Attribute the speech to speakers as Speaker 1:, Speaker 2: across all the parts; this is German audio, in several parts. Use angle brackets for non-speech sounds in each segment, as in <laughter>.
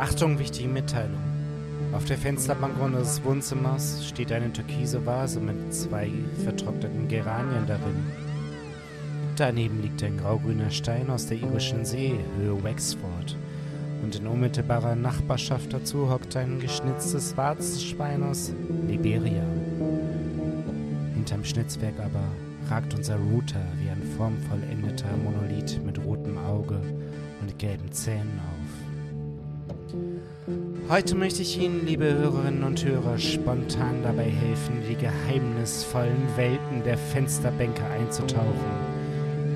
Speaker 1: Achtung, wichtige Mitteilung. Auf der Fensterbank unseres Wohnzimmers steht eine türkise Vase mit zwei vertrockneten Geranien darin. Daneben liegt ein graugrüner Stein aus der irischen See, Höhe Wexford. Und in unmittelbarer Nachbarschaft dazu hockt ein geschnitztes Warzenschwein aus Liberia. Hinterm Schnitzwerk aber ragt unser Router wie ein formvollendeter Monolith mit rotem Auge und gelben Zähnen auf. Heute möchte ich Ihnen, liebe Hörerinnen und Hörer, spontan dabei helfen, die geheimnisvollen Welten der Fensterbänke einzutauchen.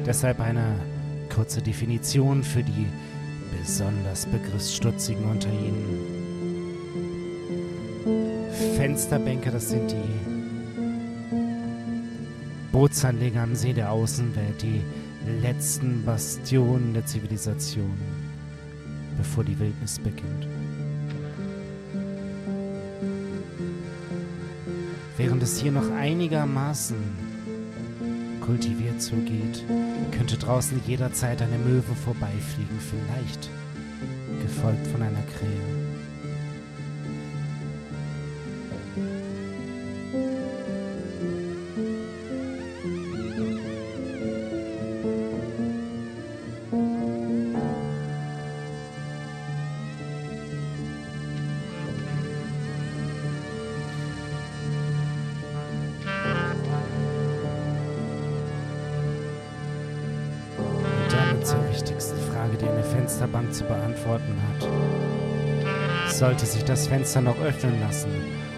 Speaker 1: Deshalb eine kurze Definition für die besonders begriffsstutzigen unter Ihnen. Fensterbänke, das sind die Bootsanleger am See der Außenwelt, die letzten Bastionen der Zivilisation, bevor die Wildnis beginnt. Während es hier noch einigermaßen kultiviert zugeht, könnte draußen jederzeit eine Möwe vorbeifliegen, vielleicht gefolgt von einer Krähe. Sich das Fenster noch öffnen lassen?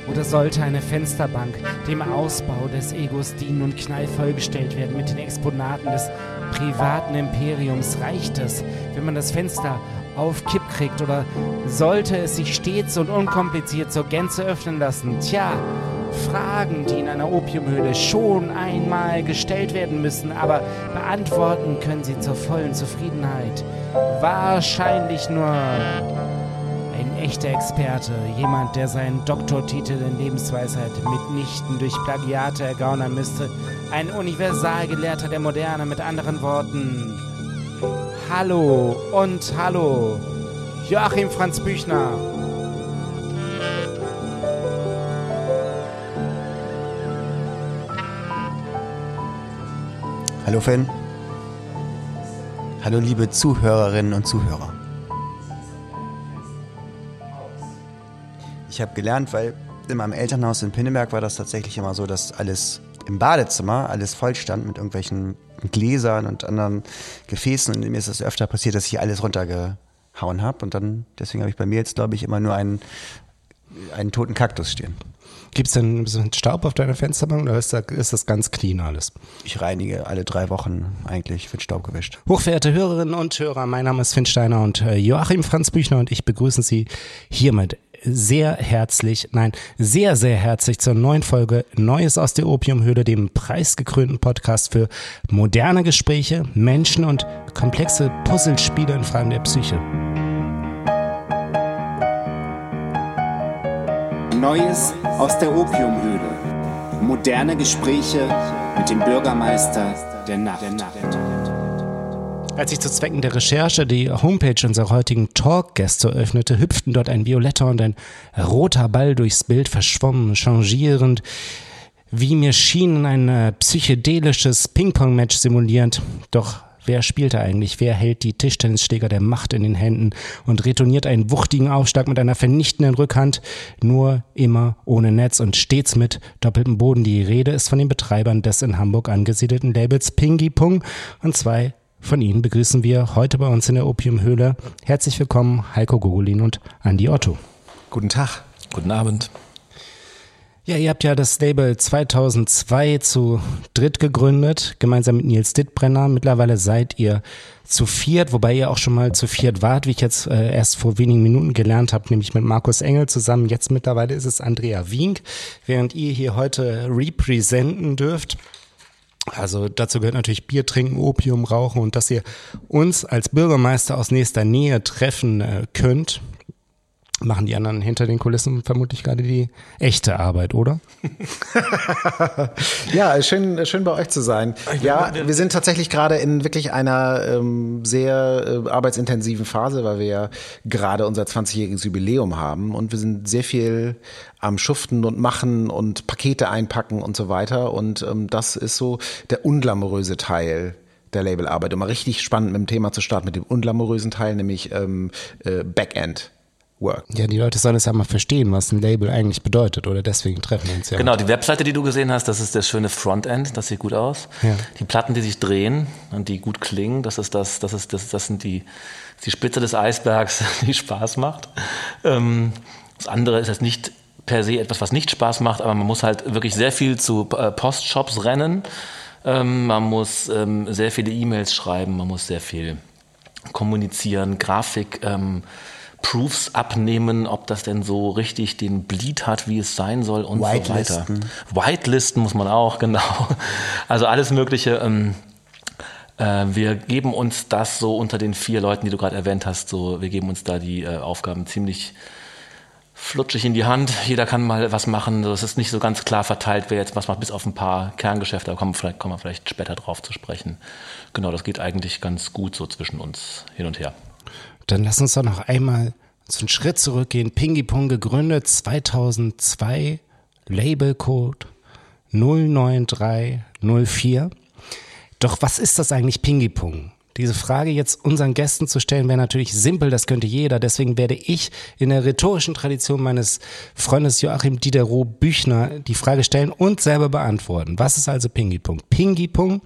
Speaker 1: Oder sollte eine Fensterbank dem Ausbau des Egos dienen und knallvollgestellt werden mit den Exponaten des privaten Imperiums? Reicht es, wenn man das Fenster auf Kipp kriegt? Oder sollte es sich stets und unkompliziert zur Gänze öffnen lassen? Tja, Fragen, die in einer Opiumhöhle schon einmal gestellt werden müssen, aber beantworten können sie zur vollen Zufriedenheit. Wahrscheinlich nur ein echter Experte, jemand, der seinen Doktortitel in Lebensweisheit mitnichten durch Plagiate ergaunern müsste, ein Universalgelehrter der Moderne mit anderen Worten. Hallo und hallo, Joachim Franz Büchner.
Speaker 2: Hallo Finn. Hallo liebe Zuhörerinnen und Zuhörer. Ich habe gelernt, weil in meinem Elternhaus in Pinneberg war das tatsächlich immer so, dass alles im Badezimmer alles voll stand mit irgendwelchen Gläsern und anderen Gefäßen und mir ist es öfter passiert, dass ich alles runtergehauen habe und dann deswegen habe ich bei mir jetzt glaube ich immer nur einen einen toten Kaktus stehen.
Speaker 1: Gibt es denn ein bisschen Staub auf deiner Fensterbank oder ist das, ist das ganz clean alles?
Speaker 2: Ich reinige alle drei Wochen eigentlich, wird Staub gewischt.
Speaker 1: Hochverehrte Hörerinnen und Hörer, mein Name ist Finn Steiner und äh, Joachim Franz Büchner und ich begrüßen Sie hiermit sehr herzlich, nein, sehr, sehr herzlich zur neuen Folge Neues aus der Opiumhöhle, dem preisgekrönten Podcast für moderne Gespräche, Menschen und komplexe Puzzlespiele in Fragen der Psyche.
Speaker 3: Neues aus der Opiumhöhle. Moderne Gespräche mit dem Bürgermeister der Nacht.
Speaker 1: Als ich zu Zwecken der Recherche die Homepage unserer heutigen Talkgäste öffnete, hüpften dort ein violetter und ein roter Ball durchs Bild, verschwommen, changierend, wie mir schien, ein äh, psychedelisches Ping-Pong-Match simulierend. Doch Wer spielt da eigentlich? Wer hält die Tischtennisschläger der Macht in den Händen und retourniert einen wuchtigen Aufschlag mit einer vernichtenden Rückhand? Nur immer ohne Netz und stets mit doppeltem Boden. Die Rede ist von den Betreibern des in Hamburg angesiedelten Labels Pingy Pung und zwei von Ihnen begrüßen wir heute bei uns in der Opiumhöhle. Herzlich willkommen, Heiko Gogolin und Andi Otto.
Speaker 2: Guten Tag.
Speaker 4: Guten Abend.
Speaker 1: Ja, ihr habt ja das Label 2002 zu dritt gegründet, gemeinsam mit Nils Dittbrenner. Mittlerweile seid ihr zu viert, wobei ihr auch schon mal zu viert wart, wie ich jetzt äh, erst vor wenigen Minuten gelernt habe, nämlich mit Markus Engel zusammen. Jetzt mittlerweile ist es Andrea Wink, während ihr hier heute representen dürft. Also dazu gehört natürlich Bier trinken, Opium rauchen und dass ihr uns als Bürgermeister aus nächster Nähe treffen äh, könnt machen die anderen hinter den Kulissen vermutlich gerade die echte Arbeit, oder? <laughs>
Speaker 4: ja, schön, schön bei euch zu sein. Ja, wir sind tatsächlich gerade in wirklich einer ähm, sehr äh, arbeitsintensiven Phase, weil wir ja gerade unser 20-jähriges Jubiläum haben und wir sind sehr viel am Schuften und Machen und Pakete einpacken und so weiter. Und ähm, das ist so der unglamouröse Teil der Labelarbeit. Um mal richtig spannend mit dem Thema zu starten, mit dem unglamourösen Teil, nämlich ähm, äh, Backend. Work.
Speaker 1: Ja, die Leute sollen es ja mal verstehen, was ein Label eigentlich bedeutet, oder deswegen treffen wir uns ja.
Speaker 5: Genau, die Webseite, die du gesehen hast, das ist der schöne Frontend, das sieht gut aus. Ja. Die Platten, die sich drehen und die gut klingen, das ist das, das ist das, das sind die, die Spitze des Eisbergs, <laughs> die Spaß macht. Ähm, das andere ist jetzt nicht per se etwas, was nicht Spaß macht, aber man muss halt wirklich sehr viel zu äh, Postshops rennen. Ähm, man muss ähm, sehr viele E-Mails schreiben, man muss sehr viel kommunizieren, Grafik ähm, Proofs abnehmen, ob das denn so richtig den Bleed hat, wie es sein soll und so weiter. Whitelisten muss man auch, <laughs> genau. Also alles Mögliche. Ähm, äh, wir geben uns das so unter den vier Leuten, die du gerade erwähnt hast, so, wir geben uns da die äh, Aufgaben ziemlich flutschig in die Hand. Jeder kann mal was machen. Es ist nicht so ganz klar verteilt, wer jetzt was macht, bis auf ein paar Kerngeschäfte. Da kommen, vielleicht, kommen wir vielleicht später drauf zu sprechen. Genau, das geht eigentlich ganz gut so zwischen uns hin und her.
Speaker 1: Dann lass uns doch noch einmal so einen Schritt zurückgehen. Pingy Pong gegründet 2002, Labelcode 09304. Doch was ist das eigentlich Pingy Pong? Diese Frage jetzt unseren Gästen zu stellen, wäre natürlich simpel, das könnte jeder. Deswegen werde ich in der rhetorischen Tradition meines Freundes Joachim Diderot Büchner die Frage stellen und selber beantworten. Was ist also Pingi-Pong? Pingi-Pong,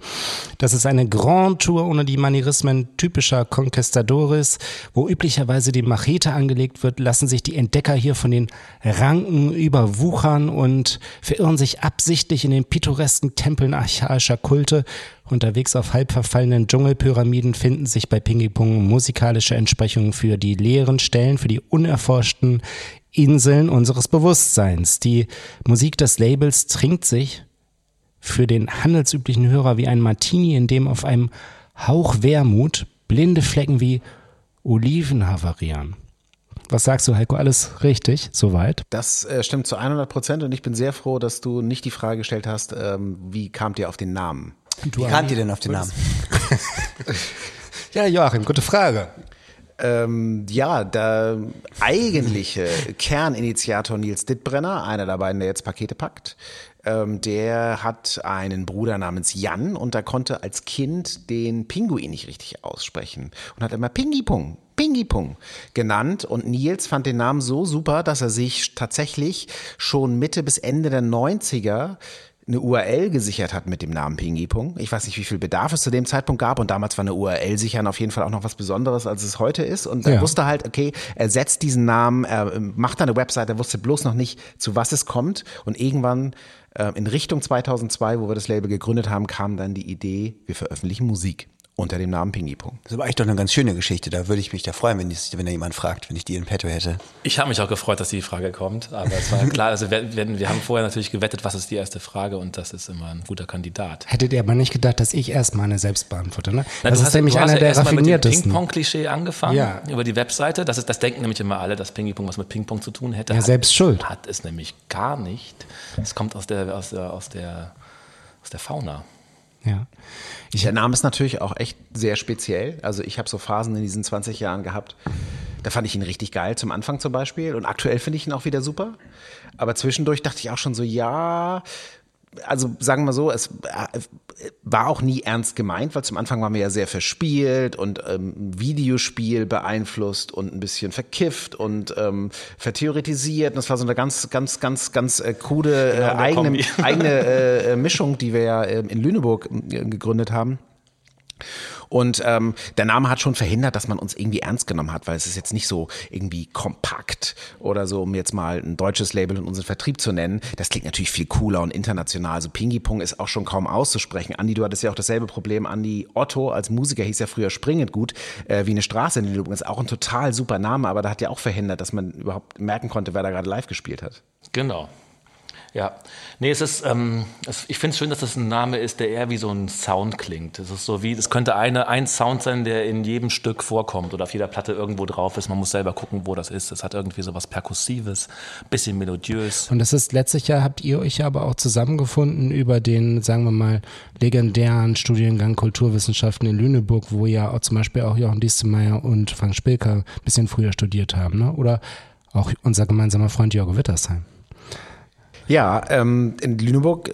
Speaker 1: das ist eine Grand Tour ohne die Manierismen typischer Conquistadores, wo üblicherweise die Machete angelegt wird, lassen sich die Entdecker hier von den Ranken überwuchern und verirren sich absichtlich in den pittoresken Tempeln archaischer Kulte Unterwegs auf halb verfallenen Dschungelpyramiden finden sich bei Ping-Pong musikalische Entsprechungen für die leeren Stellen, für die unerforschten Inseln unseres Bewusstseins. Die Musik des Labels trinkt sich für den handelsüblichen Hörer wie ein Martini, in dem auf einem Hauch Wermut blinde Flecken wie Oliven havarieren. Was sagst du, Heiko? Alles richtig, soweit?
Speaker 4: Das äh, stimmt zu 100 Prozent und ich bin sehr froh, dass du nicht die Frage gestellt hast, ähm, wie kamt ihr auf den Namen?
Speaker 2: Du Wie kamt ihr denn auf den Namen? <laughs>
Speaker 1: ja, Joachim, gute Frage.
Speaker 4: Ähm, ja, der eigentliche Kerninitiator Nils Dittbrenner, einer der beiden, der jetzt Pakete packt, ähm, der hat einen Bruder namens Jan und der konnte als Kind den Pinguin nicht richtig aussprechen und hat immer Pingipung, Pingipung genannt. Und Nils fand den Namen so super, dass er sich tatsächlich schon Mitte bis Ende der 90er eine URL gesichert hat mit dem Namen Pingipong. Ich weiß nicht, wie viel Bedarf es zu dem Zeitpunkt gab und damals war eine URL sichern auf jeden Fall auch noch was Besonderes, als es heute ist. Und er ja. wusste halt, okay, er setzt diesen Namen, er ähm, macht eine Website, er wusste bloß noch nicht, zu was es kommt. Und irgendwann äh, in Richtung 2002, wo wir das Label gegründet haben, kam dann die Idee, wir veröffentlichen Musik unter dem Namen Pingi-Pong.
Speaker 2: Das war eigentlich doch eine ganz schöne Geschichte. Da würde ich mich da freuen, wenn, dies, wenn da jemand fragt, wenn ich die in petto hätte.
Speaker 5: Ich habe mich auch gefreut, dass die Frage kommt. Aber es war klar, also wir, wir, haben vorher natürlich gewettet, was ist die erste Frage und das ist immer ein guter Kandidat.
Speaker 1: Hättet ihr aber nicht gedacht, dass ich erstmal eine selbst beantworte, ne?
Speaker 5: Na,
Speaker 1: das
Speaker 5: ist hast, nämlich einer der raffiniertesten. mit dem Ping-Pong-Klischee angefangen, ja. über die Webseite. Das, ist, das denken nämlich immer alle, dass Ping-Pong was mit Ping-Pong zu tun hätte.
Speaker 1: Ja,
Speaker 5: hat,
Speaker 1: selbst schuld.
Speaker 5: Hat es nämlich gar nicht. Es kommt aus der, aus der, aus der, aus der Fauna.
Speaker 4: Ja. Ich, der Name ist natürlich auch echt sehr speziell. Also ich habe so Phasen in diesen 20 Jahren gehabt. Da fand ich ihn richtig geil, zum Anfang zum Beispiel. Und aktuell finde ich ihn auch wieder super. Aber zwischendurch dachte ich auch schon so, ja, also sagen wir so, es äh, war auch nie ernst gemeint, weil zum Anfang waren wir ja sehr verspielt und ähm, Videospiel beeinflusst und ein bisschen verkifft und ähm, vertheoretisiert. Und das war so eine ganz, ganz, ganz, ganz äh, krude äh, eigene, eigene <laughs> äh, Mischung, die wir ja äh, in Lüneburg äh, gegründet haben. Und ähm, der Name hat schon verhindert, dass man uns irgendwie ernst genommen hat, weil es ist jetzt nicht so irgendwie kompakt oder so, um jetzt mal ein deutsches Label in unseren Vertrieb zu nennen. Das klingt natürlich viel cooler und international. Also Pingipong ist auch schon kaum auszusprechen. Andi, du hattest ja auch dasselbe Problem. Andi Otto als Musiker hieß ja früher springend gut, äh, wie eine Straße in Lüneburg. Ist auch ein total super Name, aber da hat ja auch verhindert, dass man überhaupt merken konnte, wer da gerade live gespielt hat.
Speaker 5: Genau. Ja, nee, es ist, ähm, es, ich finde es schön, dass das ein Name ist, der eher wie so ein Sound klingt. Es ist so wie, es könnte eine, ein Sound sein, der in jedem Stück vorkommt oder auf jeder Platte irgendwo drauf ist. Man muss selber gucken, wo das ist. Es hat irgendwie so was Perkussives, bisschen melodiös.
Speaker 1: Und das ist letztlich ja, habt ihr euch aber auch zusammengefunden über den, sagen wir mal, legendären Studiengang Kulturwissenschaften in Lüneburg, wo ja auch zum Beispiel auch Jochen Diestemeier und Frank Spilker ein bisschen früher studiert haben, ne? Oder auch unser gemeinsamer Freund Jorge Wittersheim.
Speaker 4: Ja, ähm, in Lüneburg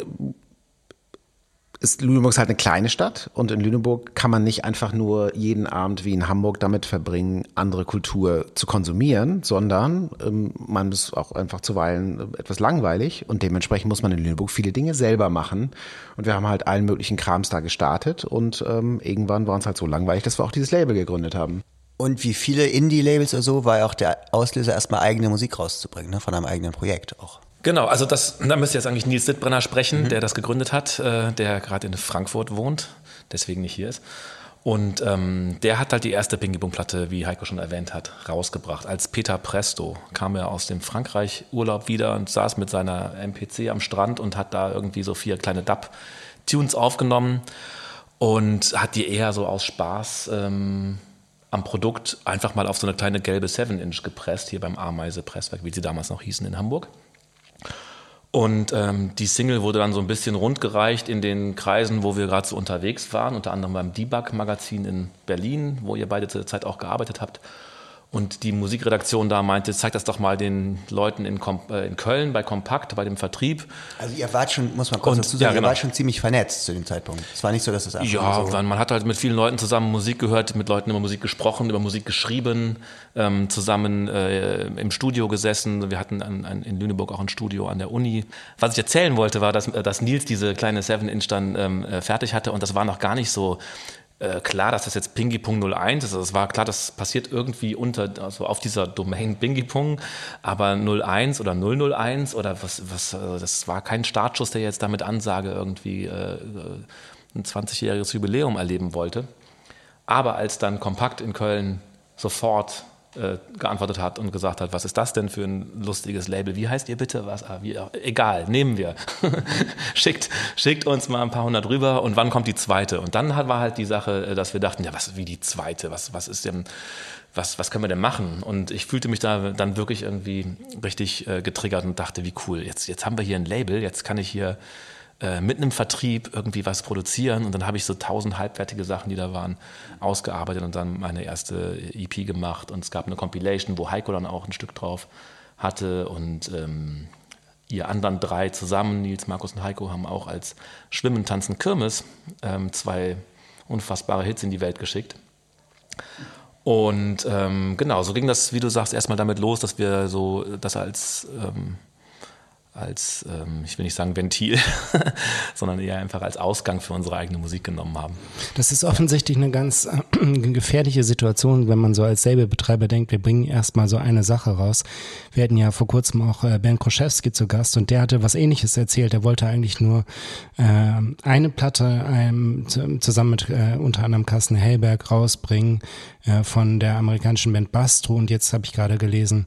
Speaker 4: ist Lüneburg ist halt eine kleine Stadt und in Lüneburg kann man nicht einfach nur jeden Abend wie in Hamburg damit verbringen, andere Kultur zu konsumieren, sondern ähm, man ist auch einfach zuweilen etwas langweilig und dementsprechend muss man in Lüneburg viele Dinge selber machen. Und wir haben halt allen möglichen Krams da gestartet und ähm, irgendwann war uns halt so langweilig, dass wir auch dieses Label gegründet haben.
Speaker 2: Und wie viele Indie-Labels oder so war ja auch der Auslöser, erstmal eigene Musik rauszubringen, ne? von einem eigenen Projekt auch.
Speaker 5: Genau, also das, da müsste jetzt eigentlich Nils Dittbrenner sprechen, mhm. der das gegründet hat, äh, der gerade in Frankfurt wohnt, deswegen nicht hier ist. Und ähm, der hat halt die erste Pingy-Boom-Platte, wie Heiko schon erwähnt hat, rausgebracht. Als Peter Presto kam er aus dem Frankreich-Urlaub wieder und saß mit seiner MPC am Strand und hat da irgendwie so vier kleine Dub-Tunes aufgenommen und hat die eher so aus Spaß ähm, am Produkt einfach mal auf so eine kleine gelbe 7-Inch gepresst, hier beim Ameise-Presswerk, wie sie damals noch hießen in Hamburg. Und ähm, die Single wurde dann so ein bisschen rundgereicht in den Kreisen, wo wir gerade so unterwegs waren, unter anderem beim Debug-Magazin in Berlin, wo ihr beide zur Zeit auch gearbeitet habt. Und die Musikredaktion da meinte, zeig das doch mal den Leuten in, Kom äh, in Köln bei Kompakt, bei dem Vertrieb.
Speaker 2: Also ihr wart schon, muss man kurz und, dazu sagen, ja, genau. ihr wart schon ziemlich vernetzt zu dem Zeitpunkt. Es war nicht so, dass das einfach
Speaker 5: Ja, so man hat halt mit vielen Leuten zusammen Musik gehört, mit Leuten über Musik gesprochen, über Musik geschrieben, ähm, zusammen äh, im Studio gesessen. Wir hatten an, an, in Lüneburg auch ein Studio an der Uni. Was ich erzählen wollte, war, dass, dass Nils diese kleine 7-Inch dann ähm, äh, fertig hatte und das war noch gar nicht so äh, klar, dass das jetzt Pingy.01 ist. Also es war klar, das passiert irgendwie unter, also auf dieser Domain Pingy.Pong, aber 01 oder 001 oder was, was, also das war kein Startschuss, der jetzt damit Ansage irgendwie äh, ein 20-jähriges Jubiläum erleben wollte. Aber als dann Kompakt in Köln sofort äh, geantwortet hat und gesagt hat, was ist das denn für ein lustiges Label? Wie heißt ihr bitte? Was? Ah, wie, egal, nehmen wir. <laughs> schickt, schickt uns mal ein paar hundert rüber und wann kommt die zweite? Und dann war halt die Sache, äh, dass wir dachten, ja, was wie die zweite? Was, was ist denn, was, was können wir denn machen? Und ich fühlte mich da dann wirklich irgendwie richtig äh, getriggert und dachte, wie cool, jetzt, jetzt haben wir hier ein Label, jetzt kann ich hier äh, mitten im Vertrieb irgendwie was produzieren. Und dann habe ich so tausend halbwertige Sachen, die da waren, ausgearbeitet und dann meine erste EP gemacht. Und es gab eine Compilation, wo Heiko dann auch ein Stück drauf hatte. Und ähm, ihr anderen drei zusammen, Nils, Markus und Heiko, haben auch als Schwimmen, Tanzen, Kirmes ähm, zwei unfassbare Hits in die Welt geschickt. Und ähm, genau, so ging das, wie du sagst, erstmal damit los, dass wir so das als ähm, als, ähm, ich will nicht sagen Ventil, <laughs> sondern eher einfach als Ausgang für unsere eigene Musik genommen haben.
Speaker 1: Das ist offensichtlich eine ganz äh, <clears throat> gefährliche Situation, wenn man so als Labelbetreiber denkt, wir bringen erstmal so eine Sache raus. Wir hatten ja vor kurzem auch äh, Ben Kroschewski zu Gast und der hatte was ähnliches erzählt. Er wollte eigentlich nur äh, eine Platte ähm, zusammen mit äh, unter anderem Carsten Hellberg rausbringen äh, von der amerikanischen Band Bastro und jetzt habe ich gerade gelesen,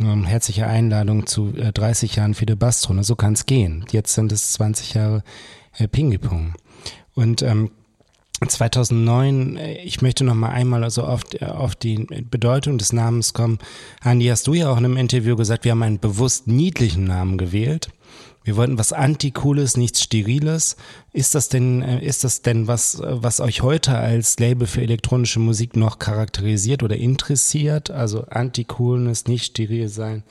Speaker 1: ähm, herzliche Einladung zu äh, 30 Jahren Fide Bastro. Ne? So kann es gehen. Jetzt sind es 20 Jahre äh, Ping-Pong. Und ähm, 2009, äh, ich möchte noch mal einmal also auf, äh, auf die Bedeutung des Namens kommen. Andi, hast du ja auch in einem Interview gesagt, wir haben einen bewusst niedlichen Namen gewählt. Wir wollten was Anti-Cooles, nichts Steriles. Ist das denn, äh, ist das denn was, was euch heute als Label für elektronische Musik noch charakterisiert oder interessiert? Also Anti-Coolness, nicht steril sein?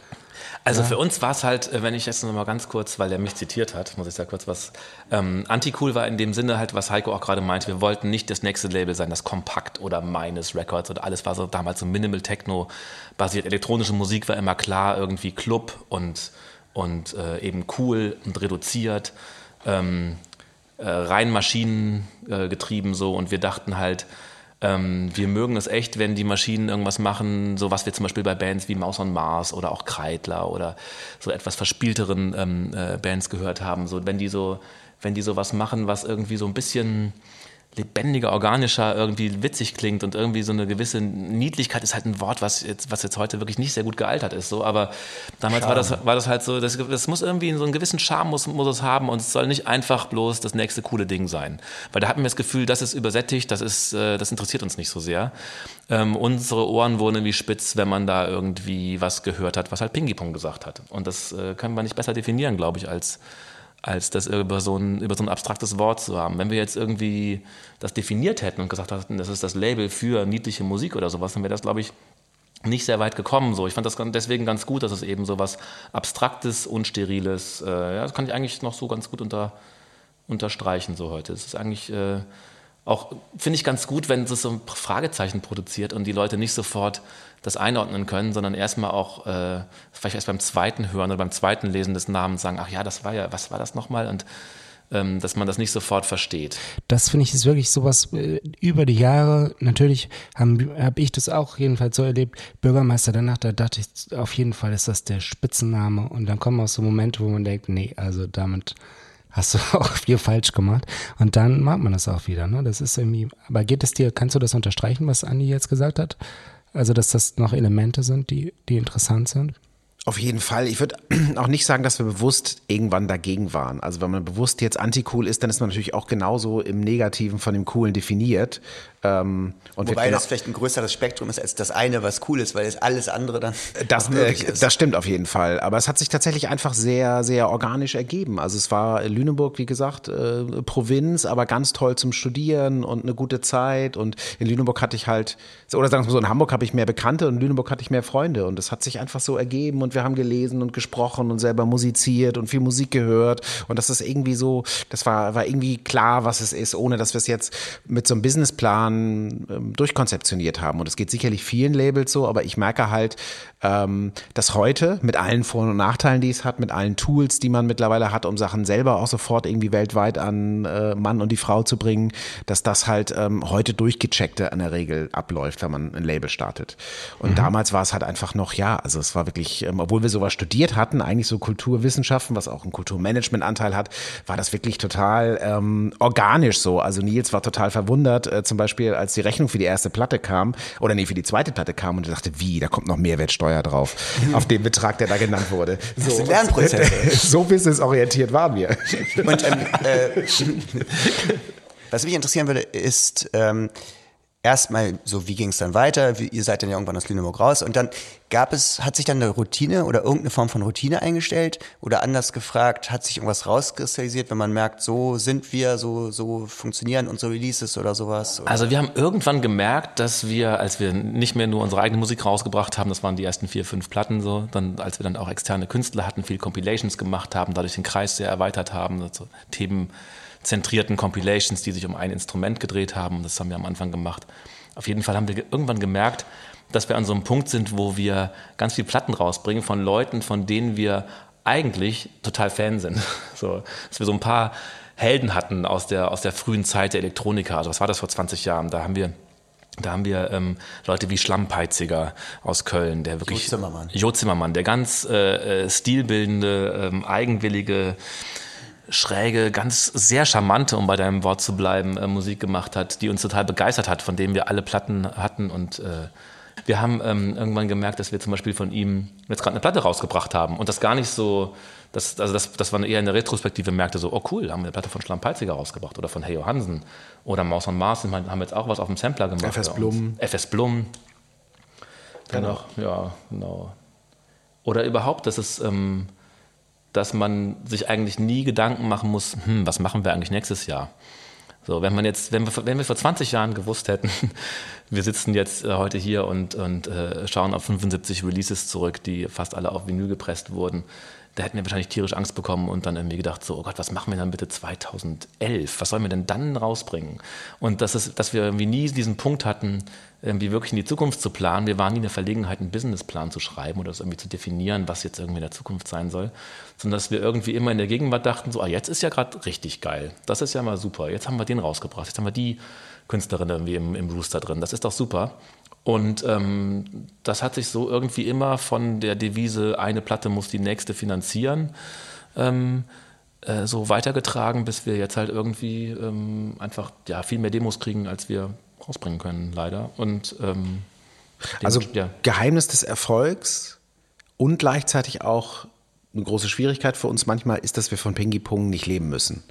Speaker 5: Also ja. für uns war es halt, äh, wenn ich jetzt noch mal ganz kurz, weil er mich zitiert hat, muss ich da kurz was. Ähm, Anti-Cool war in dem Sinne halt, was Heiko auch gerade meinte, wir wollten nicht das nächste Label sein, das Kompakt oder Minus Records oder alles war so damals so Minimal Techno basiert. Elektronische Musik war immer klar, irgendwie Club und und äh, eben cool und reduziert, ähm, äh, rein maschinengetrieben so. Und wir dachten halt, ähm, wir mögen es echt, wenn die Maschinen irgendwas machen, so was wir zum Beispiel bei Bands wie Maus on Mars oder auch Kreidler oder so etwas verspielteren ähm, äh, Bands gehört haben, so wenn die so, wenn die sowas machen, was irgendwie so ein bisschen lebendiger, organischer, irgendwie witzig klingt und irgendwie so eine gewisse Niedlichkeit ist halt ein Wort, was jetzt, was jetzt heute wirklich nicht sehr gut gealtert ist. So, aber damals war das, war das halt so, das, das muss irgendwie so einen gewissen Charme muss, muss es haben und es soll nicht einfach bloß das nächste coole Ding sein. Weil da hatten wir das Gefühl, das ist übersättigt, das ist, äh, das interessiert uns nicht so sehr. Ähm, unsere Ohren wurden irgendwie spitz, wenn man da irgendwie was gehört hat, was halt Pingy Pong gesagt hat. Und das äh, können wir nicht besser definieren, glaube ich, als als das über so, ein, über so ein abstraktes Wort zu haben. Wenn wir jetzt irgendwie das definiert hätten und gesagt hätten, das ist das Label für niedliche Musik oder sowas, dann wäre das, glaube ich, nicht sehr weit gekommen. So, ich fand das deswegen ganz gut, dass es eben so was Abstraktes, Unsteriles, äh, ja, das kann ich eigentlich noch so ganz gut unter, unterstreichen so heute. Es ist eigentlich äh, auch, finde ich ganz gut, wenn es so ein Fragezeichen produziert und die Leute nicht sofort das einordnen können, sondern erstmal auch äh, vielleicht erst beim zweiten Hören oder beim zweiten Lesen des Namens sagen, ach ja, das war ja, was war das nochmal? Und ähm, dass man das nicht sofort versteht.
Speaker 1: Das finde ich ist wirklich sowas äh, über die Jahre. Natürlich habe hab ich das auch jedenfalls so erlebt. Bürgermeister danach, da dachte ich auf jeden Fall ist das der Spitzenname. Und dann kommen auch so Momente, wo man denkt, nee, also damit hast du <laughs> auch viel falsch gemacht. Und dann mag man das auch wieder. Ne? Das ist irgendwie. Aber geht es dir? Kannst du das unterstreichen, was Andi jetzt gesagt hat? Also, dass das noch Elemente sind, die, die interessant sind?
Speaker 4: Auf jeden Fall. Ich würde <clears throat> auch nicht sagen, dass wir bewusst irgendwann dagegen waren. Also wenn man bewusst jetzt anti-cool ist, dann ist man natürlich auch genauso im Negativen von dem Coolen definiert.
Speaker 2: Ähm, Wobei das vielleicht ein größeres Spektrum ist als das eine, was cool ist, weil es alles andere dann <laughs>
Speaker 4: das, möglich äh, ist. Das stimmt auf jeden Fall. Aber es hat sich tatsächlich einfach sehr, sehr organisch ergeben. Also es war Lüneburg, wie gesagt, äh, Provinz, aber ganz toll zum Studieren und eine gute Zeit. Und in Lüneburg hatte ich halt, oder sagen wir mal so, in Hamburg habe ich mehr Bekannte und in Lüneburg hatte ich mehr Freunde. Und es hat sich einfach so ergeben und wir haben gelesen und gesprochen und selber musiziert und viel Musik gehört. Und das ist irgendwie so, das war, war irgendwie klar, was es ist, ohne dass wir es jetzt mit so einem Businessplan ähm, durchkonzeptioniert haben. Und es geht sicherlich vielen Labels so, aber ich merke halt, ähm, dass heute mit allen Vor- und Nachteilen, die es hat, mit allen Tools, die man mittlerweile hat, um Sachen selber auch sofort irgendwie weltweit an äh, Mann und die Frau zu bringen, dass das halt ähm, heute durchgecheckte in der Regel abläuft, wenn man ein Label startet. Und mhm. damals war es halt einfach noch, ja, also es war wirklich, ähm, obwohl wir sowas studiert hatten, eigentlich so Kulturwissenschaften, was auch einen Kulturmanagement-Anteil hat, war das wirklich total ähm, organisch so. Also Nils war total verwundert, äh, zum Beispiel als die Rechnung für die erste Platte kam, oder nee, für die zweite Platte kam und ich dachte, wie, da kommt noch Mehrwertsteuer drauf, auf den Betrag, der da genannt wurde.
Speaker 2: So, das sind Lernprozesse. <laughs>
Speaker 4: so businessorientiert waren wir. Und ähm, äh,
Speaker 2: was mich interessieren würde, ist, ähm, erstmal so, wie ging es dann weiter? Wie, ihr seid dann ja irgendwann aus Lüneburg raus und dann gab es, hat sich dann eine Routine oder irgendeine Form von Routine eingestellt oder anders gefragt, hat sich irgendwas rauskristallisiert, wenn man merkt, so sind wir, so, so funktionieren unsere Releases oder sowas? Oder?
Speaker 5: Also wir haben irgendwann gemerkt, dass wir, als wir nicht mehr nur unsere eigene Musik rausgebracht haben, das waren die ersten vier, fünf Platten so, dann, als wir dann auch externe Künstler hatten, viel Compilations gemacht haben, dadurch den Kreis sehr erweitert haben, also Themen zentrierten Compilations, die sich um ein Instrument gedreht haben. Das haben wir am Anfang gemacht. Auf jeden Fall haben wir irgendwann gemerkt, dass wir an so einem Punkt sind, wo wir ganz viele Platten rausbringen von Leuten, von denen wir eigentlich total Fan sind. <laughs> So, dass wir so ein paar Helden hatten aus der, aus der frühen Zeit der Elektroniker. Also was war das vor 20 Jahren? Da haben wir da haben wir ähm, Leute wie Schlammpeiziger aus Köln, der wirklich
Speaker 2: Jo Zimmermann,
Speaker 5: jo Zimmermann der ganz äh, äh stilbildende, ähm, eigenwillige schräge, ganz sehr charmante, um bei deinem Wort zu bleiben, äh, Musik gemacht hat, die uns total begeistert hat, von dem wir alle Platten hatten. Und äh, wir haben ähm, irgendwann gemerkt, dass wir zum Beispiel von ihm jetzt gerade eine Platte rausgebracht haben und das gar nicht so, das, also das, das war eher eine Retrospektive, merkte so, oh cool, haben wir eine Platte von Schlammpeiziger rausgebracht oder von Hey Johansen oder Maus und Mars, haben jetzt auch was auf dem Sampler gemacht.
Speaker 4: FS Blum.
Speaker 5: FS Blum. Genau. Ja, genau. Oder überhaupt, dass es... Ähm, dass man sich eigentlich nie Gedanken machen muss, hm, was machen wir eigentlich nächstes Jahr? So, wenn man jetzt, wenn wir, wenn wir vor 20 Jahren gewusst hätten, <laughs> wir sitzen jetzt äh, heute hier und, und äh, schauen auf 75 Releases zurück, die fast alle auf Vinyl gepresst wurden, da hätten wir wahrscheinlich tierisch Angst bekommen und dann irgendwie gedacht, so, oh Gott, was machen wir dann bitte 2011? Was sollen wir denn dann rausbringen? Und das ist, dass wir irgendwie nie diesen Punkt hatten, irgendwie wirklich in die Zukunft zu planen. Wir waren nie in der Verlegenheit, einen Businessplan zu schreiben oder das irgendwie zu definieren, was jetzt irgendwie in der Zukunft sein soll, sondern dass wir irgendwie immer in der Gegenwart dachten, so, ah, jetzt ist ja gerade richtig geil. Das ist ja mal super. Jetzt haben wir den rausgebracht. Jetzt haben wir die Künstlerin irgendwie im, im Rooster drin. Das ist doch super. Und ähm, das hat sich so irgendwie immer von der Devise, eine Platte muss die nächste finanzieren, ähm, äh, so weitergetragen, bis wir jetzt halt irgendwie ähm, einfach ja, viel mehr Demos kriegen, als wir rausbringen können, leider. Und ähm,
Speaker 4: also ja. Geheimnis des Erfolgs und gleichzeitig auch eine große Schwierigkeit für uns manchmal ist, dass wir von Pingy Pong nicht leben müssen.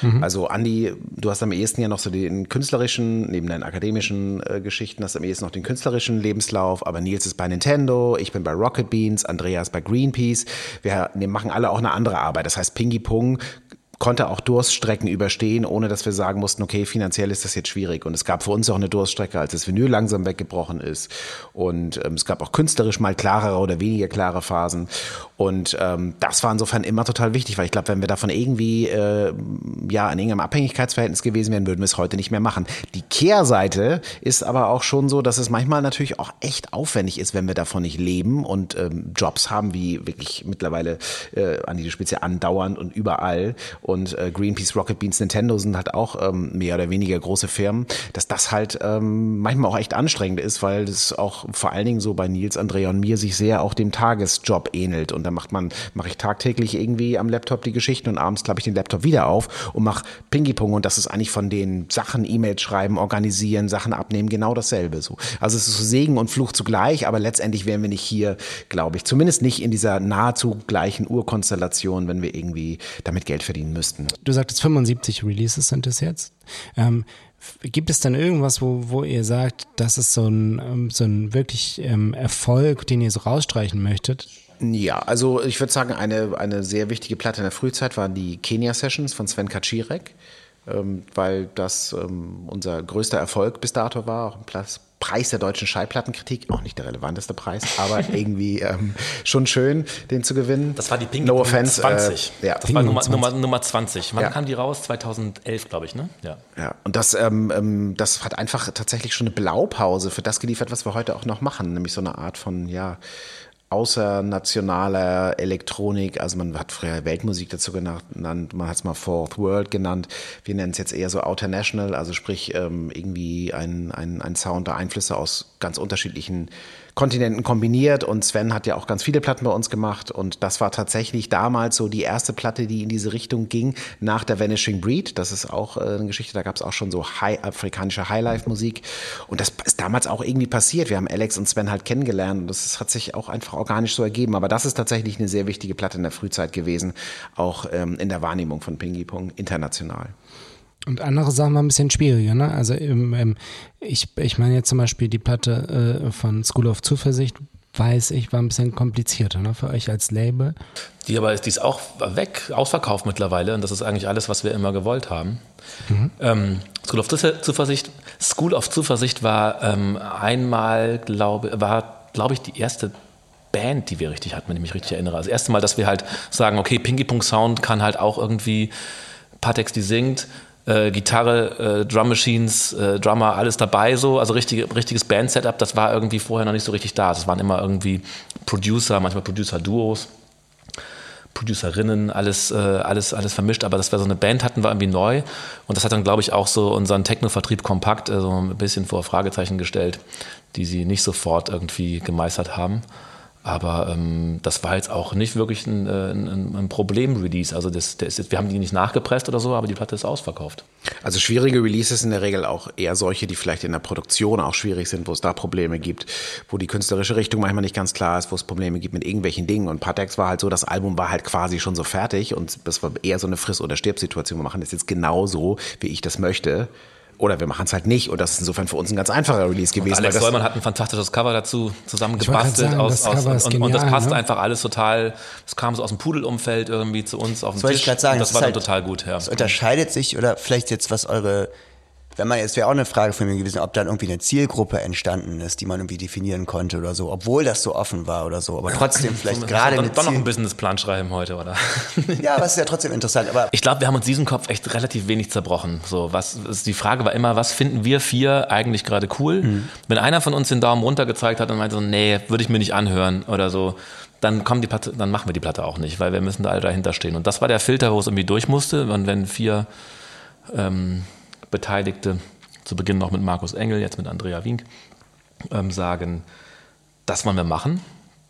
Speaker 4: Mhm. Also Andi, du hast am ehesten ja noch so den künstlerischen, neben deinen akademischen äh, Geschichten, hast am ehesten noch den künstlerischen Lebenslauf, aber Nils ist bei Nintendo, ich bin bei Rocket Beans, Andreas bei Greenpeace. Wir, wir machen alle auch eine andere Arbeit. Das heißt, Pingy Pong konnte auch Durststrecken überstehen, ohne dass wir sagen mussten, okay, finanziell ist das jetzt schwierig. Und es gab für uns auch eine Durststrecke, als das Vinyl langsam weggebrochen ist. Und ähm, es gab auch künstlerisch mal klarere oder weniger klare Phasen. Und ähm, das war insofern immer total wichtig, weil ich glaube, wenn wir davon irgendwie äh, ja in irgendeinem Abhängigkeitsverhältnis gewesen wären, würden wir es heute nicht mehr machen. Die Kehrseite ist aber auch schon so, dass es manchmal natürlich auch echt aufwendig ist, wenn wir davon nicht leben und ähm, Jobs haben, wie wirklich mittlerweile äh, an die Spitze andauernd und überall und äh, Greenpeace, Rocket Beans, Nintendo sind halt auch ähm, mehr oder weniger große Firmen, dass das halt ähm, manchmal auch echt anstrengend ist, weil das auch vor allen Dingen so bei Nils, Andrea und mir sich sehr auch dem Tagesjob ähnelt. Und da macht man, mache ich tagtäglich irgendwie am Laptop die Geschichten und abends klappe ich den Laptop wieder auf und mache Pingy-Pong und das ist eigentlich von den Sachen, E-Mails schreiben, organisieren, Sachen abnehmen, genau dasselbe so. Also es ist Segen und Fluch zugleich, aber letztendlich wären wir nicht hier, glaube ich, zumindest nicht in dieser nahezu gleichen Urkonstellation, wenn wir irgendwie damit Geld verdienen müssten.
Speaker 1: Du sagtest 75 Releases sind es jetzt. Ähm, gibt es dann irgendwas, wo, wo ihr sagt, das ist so ein, ähm, so ein wirklich ähm, Erfolg, den ihr so rausstreichen möchtet?
Speaker 4: Ja, also ich würde sagen, eine, eine sehr wichtige Platte in der Frühzeit waren die Kenia Sessions von Sven Kaczirek, ähm, weil das ähm, unser größter Erfolg bis dato war, auch ein Platz, Preis der deutschen Schallplattenkritik, auch nicht der relevanteste Preis, aber <laughs> irgendwie ähm, schon schön, den zu gewinnen.
Speaker 5: Das war die Pink
Speaker 4: no offense,
Speaker 5: 20. Äh, ja. Das war Nummer, Nummer, Nummer 20. Wann ja. kam die raus? 2011, glaube ich, ne?
Speaker 4: Ja. ja. Und das, ähm, ähm, das hat einfach tatsächlich schon eine Blaupause für das geliefert, was wir heute auch noch machen, nämlich so eine Art von, ja, außernationaler Elektronik, also man hat früher Weltmusik dazu genannt, man hat es mal Fourth World genannt, wir nennen es jetzt eher so Outer National, also sprich ähm, irgendwie ein, ein, ein Sound der Einflüsse aus ganz unterschiedlichen Kontinenten kombiniert und Sven hat ja auch ganz viele Platten bei uns gemacht und das war tatsächlich damals so die erste Platte, die in diese Richtung ging, nach der Vanishing Breed. Das ist auch äh, eine Geschichte, da gab es auch schon so high, afrikanische Highlife-Musik und das ist damals auch irgendwie passiert. Wir haben Alex und Sven halt kennengelernt und das hat sich auch einfach organisch so ergeben, aber das ist tatsächlich eine sehr wichtige Platte in der Frühzeit gewesen, auch ähm, in der Wahrnehmung von Pingy Pong international.
Speaker 1: Und andere Sachen waren ein bisschen schwieriger, ne? Also ähm, ich, ich meine jetzt zum Beispiel die Platte äh, von School of Zuversicht, weiß ich, war ein bisschen komplizierter ne, für euch als Label.
Speaker 5: Die aber ist, die ist auch weg, ausverkauft mittlerweile und das ist eigentlich alles, was wir immer gewollt haben. Mhm. Ähm, School of Zuversicht, School of Zuversicht war ähm, einmal, glaube war, glaube ich, die erste Band, die wir richtig hatten, wenn ich mich richtig erinnere. Also das erste Mal, dass wir halt sagen, okay, Pinky Punk Sound kann halt auch irgendwie Patex, die singt, äh, Gitarre, äh, Drum Machines, äh, Drummer, alles dabei so. Also richtige, richtiges Band-Setup, das war irgendwie vorher noch nicht so richtig da. Es waren immer irgendwie Producer, manchmal Producer-Duos. Producerinnen, alles, äh, alles, alles vermischt, aber dass wir so eine Band hatten, war irgendwie neu. Und das hat dann, glaube ich, auch so unseren Techno-Vertrieb kompakt äh, so ein bisschen vor Fragezeichen gestellt, die sie nicht sofort irgendwie gemeistert haben. Aber ähm, das war jetzt auch nicht wirklich ein, äh, ein, ein Problem-Release. Also das, das ist, wir haben die nicht nachgepresst oder so, aber die Platte ist ausverkauft.
Speaker 4: Also schwierige Releases in der Regel auch eher solche, die vielleicht in der Produktion auch schwierig sind, wo es da Probleme gibt, wo die künstlerische Richtung manchmal nicht ganz klar ist, wo es Probleme gibt mit irgendwelchen Dingen. Und Patex war halt so, das Album war halt quasi schon so fertig und das war eher so eine Friss- oder Stirb-Situation. Wir machen das jetzt genauso, wie ich das möchte oder wir machen es halt nicht. Und das ist insofern für uns ein ganz einfacher Release gewesen. Und
Speaker 5: Alex Sollmann hat ein fantastisches Cover dazu zusammengebastelt. aus, aus, und, genial, und, das passt ne? einfach alles total. Es kam so aus dem Pudelumfeld irgendwie zu uns auf den
Speaker 2: das
Speaker 5: Tisch.
Speaker 2: Ich sagen,
Speaker 5: das,
Speaker 2: das
Speaker 5: war
Speaker 2: halt,
Speaker 5: total gut. Ja.
Speaker 2: Es unterscheidet sich oder vielleicht jetzt was eure wenn man jetzt wäre auch eine Frage von mir gewesen, ob dann irgendwie eine Zielgruppe entstanden ist, die man irgendwie definieren konnte oder so, obwohl das so offen war oder so, aber trotzdem <laughs> vielleicht so, gerade
Speaker 5: dann, dann noch ein Businessplan schreiben heute oder? <laughs>
Speaker 2: ja, was ist ja trotzdem interessant. Aber
Speaker 5: ich glaube, wir haben uns diesen Kopf echt relativ wenig zerbrochen. So, was die Frage war immer, was finden wir vier eigentlich gerade cool? Mhm. Wenn einer von uns den Daumen runter gezeigt hat und meinte so, nee, würde ich mir nicht anhören oder so, dann kommen die Platte, dann machen wir die Platte auch nicht, weil wir müssen da alle dahinter stehen. Und das war der Filter, wo es irgendwie durch musste. Und wenn vier ähm, Beteiligte, zu Beginn noch mit Markus Engel, jetzt mit Andrea Wink, ähm, sagen, das wollen wir machen,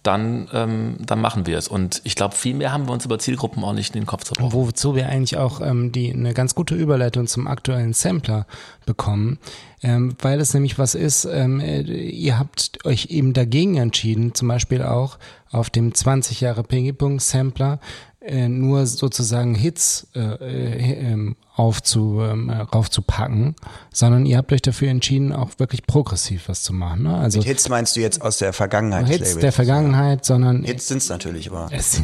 Speaker 5: dann, ähm, dann machen wir es. Und ich glaube, viel mehr haben wir uns über Zielgruppen auch nicht in den Kopf zerbrochen.
Speaker 1: Wozu wir eigentlich auch ähm, die eine ganz gute Überleitung zum aktuellen Sampler bekommen, ähm, weil es nämlich was ist, ähm, äh, ihr habt euch eben dagegen entschieden, zum Beispiel auch auf dem 20 Jahre Ping-Pong Sampler äh, nur sozusagen Hits äh, äh, ähm, aufzu, ähm, raufzupacken, sondern ihr habt euch dafür entschieden, auch wirklich progressiv was zu machen. Ne?
Speaker 2: Also Mit Hits meinst du jetzt aus der Vergangenheit?
Speaker 1: Hits der Vergangenheit, sondern
Speaker 2: Hits sind es natürlich, aber es,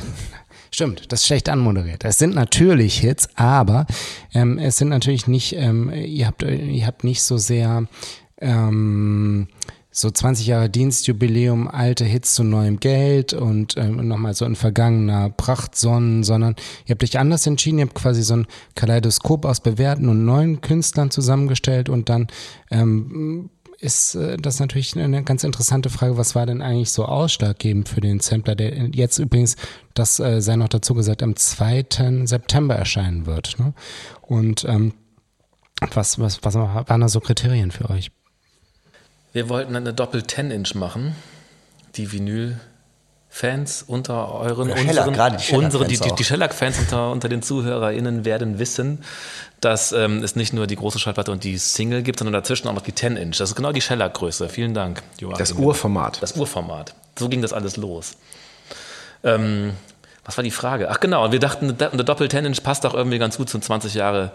Speaker 1: Stimmt, das ist schlecht anmoderiert. Es sind natürlich Hits, aber ähm, es sind natürlich nicht, ähm, ihr habt ihr habt nicht so sehr ähm, so 20 Jahre Dienstjubiläum, alte Hits zu neuem Geld und ähm, nochmal so in vergangener Prachtsonnen, sondern ihr habt euch anders entschieden, ihr habt quasi so ein Kaleidoskop aus bewährten und neuen Künstlern zusammengestellt und dann ähm, ist äh, das natürlich eine ganz interessante Frage, was war denn eigentlich so ausschlaggebend für den Sampler, der jetzt übrigens, das äh, sei noch dazu gesagt, am 2. September erscheinen wird. Ne? Und ähm, was, was, was waren da so Kriterien für euch?
Speaker 5: Wir wollten eine Doppel-10-Inch machen. Die Vinyl Fans unter euren
Speaker 2: Oder Schellack,
Speaker 5: unseren,
Speaker 2: die
Speaker 5: unsere, die, die, die Shellac-Fans unter, unter den ZuhörerInnen werden wissen, dass ähm, es nicht nur die große Schallplatte und die Single gibt, sondern dazwischen auch noch die 10-Inch. Das ist genau die Shellac-Größe. Vielen Dank,
Speaker 4: Joachim. Das Urformat.
Speaker 5: Das Urformat. So ging das alles los. Ähm, was war die Frage? Ach genau, wir dachten, eine Doppel-10-Inch passt auch irgendwie ganz gut zum 20 Jahre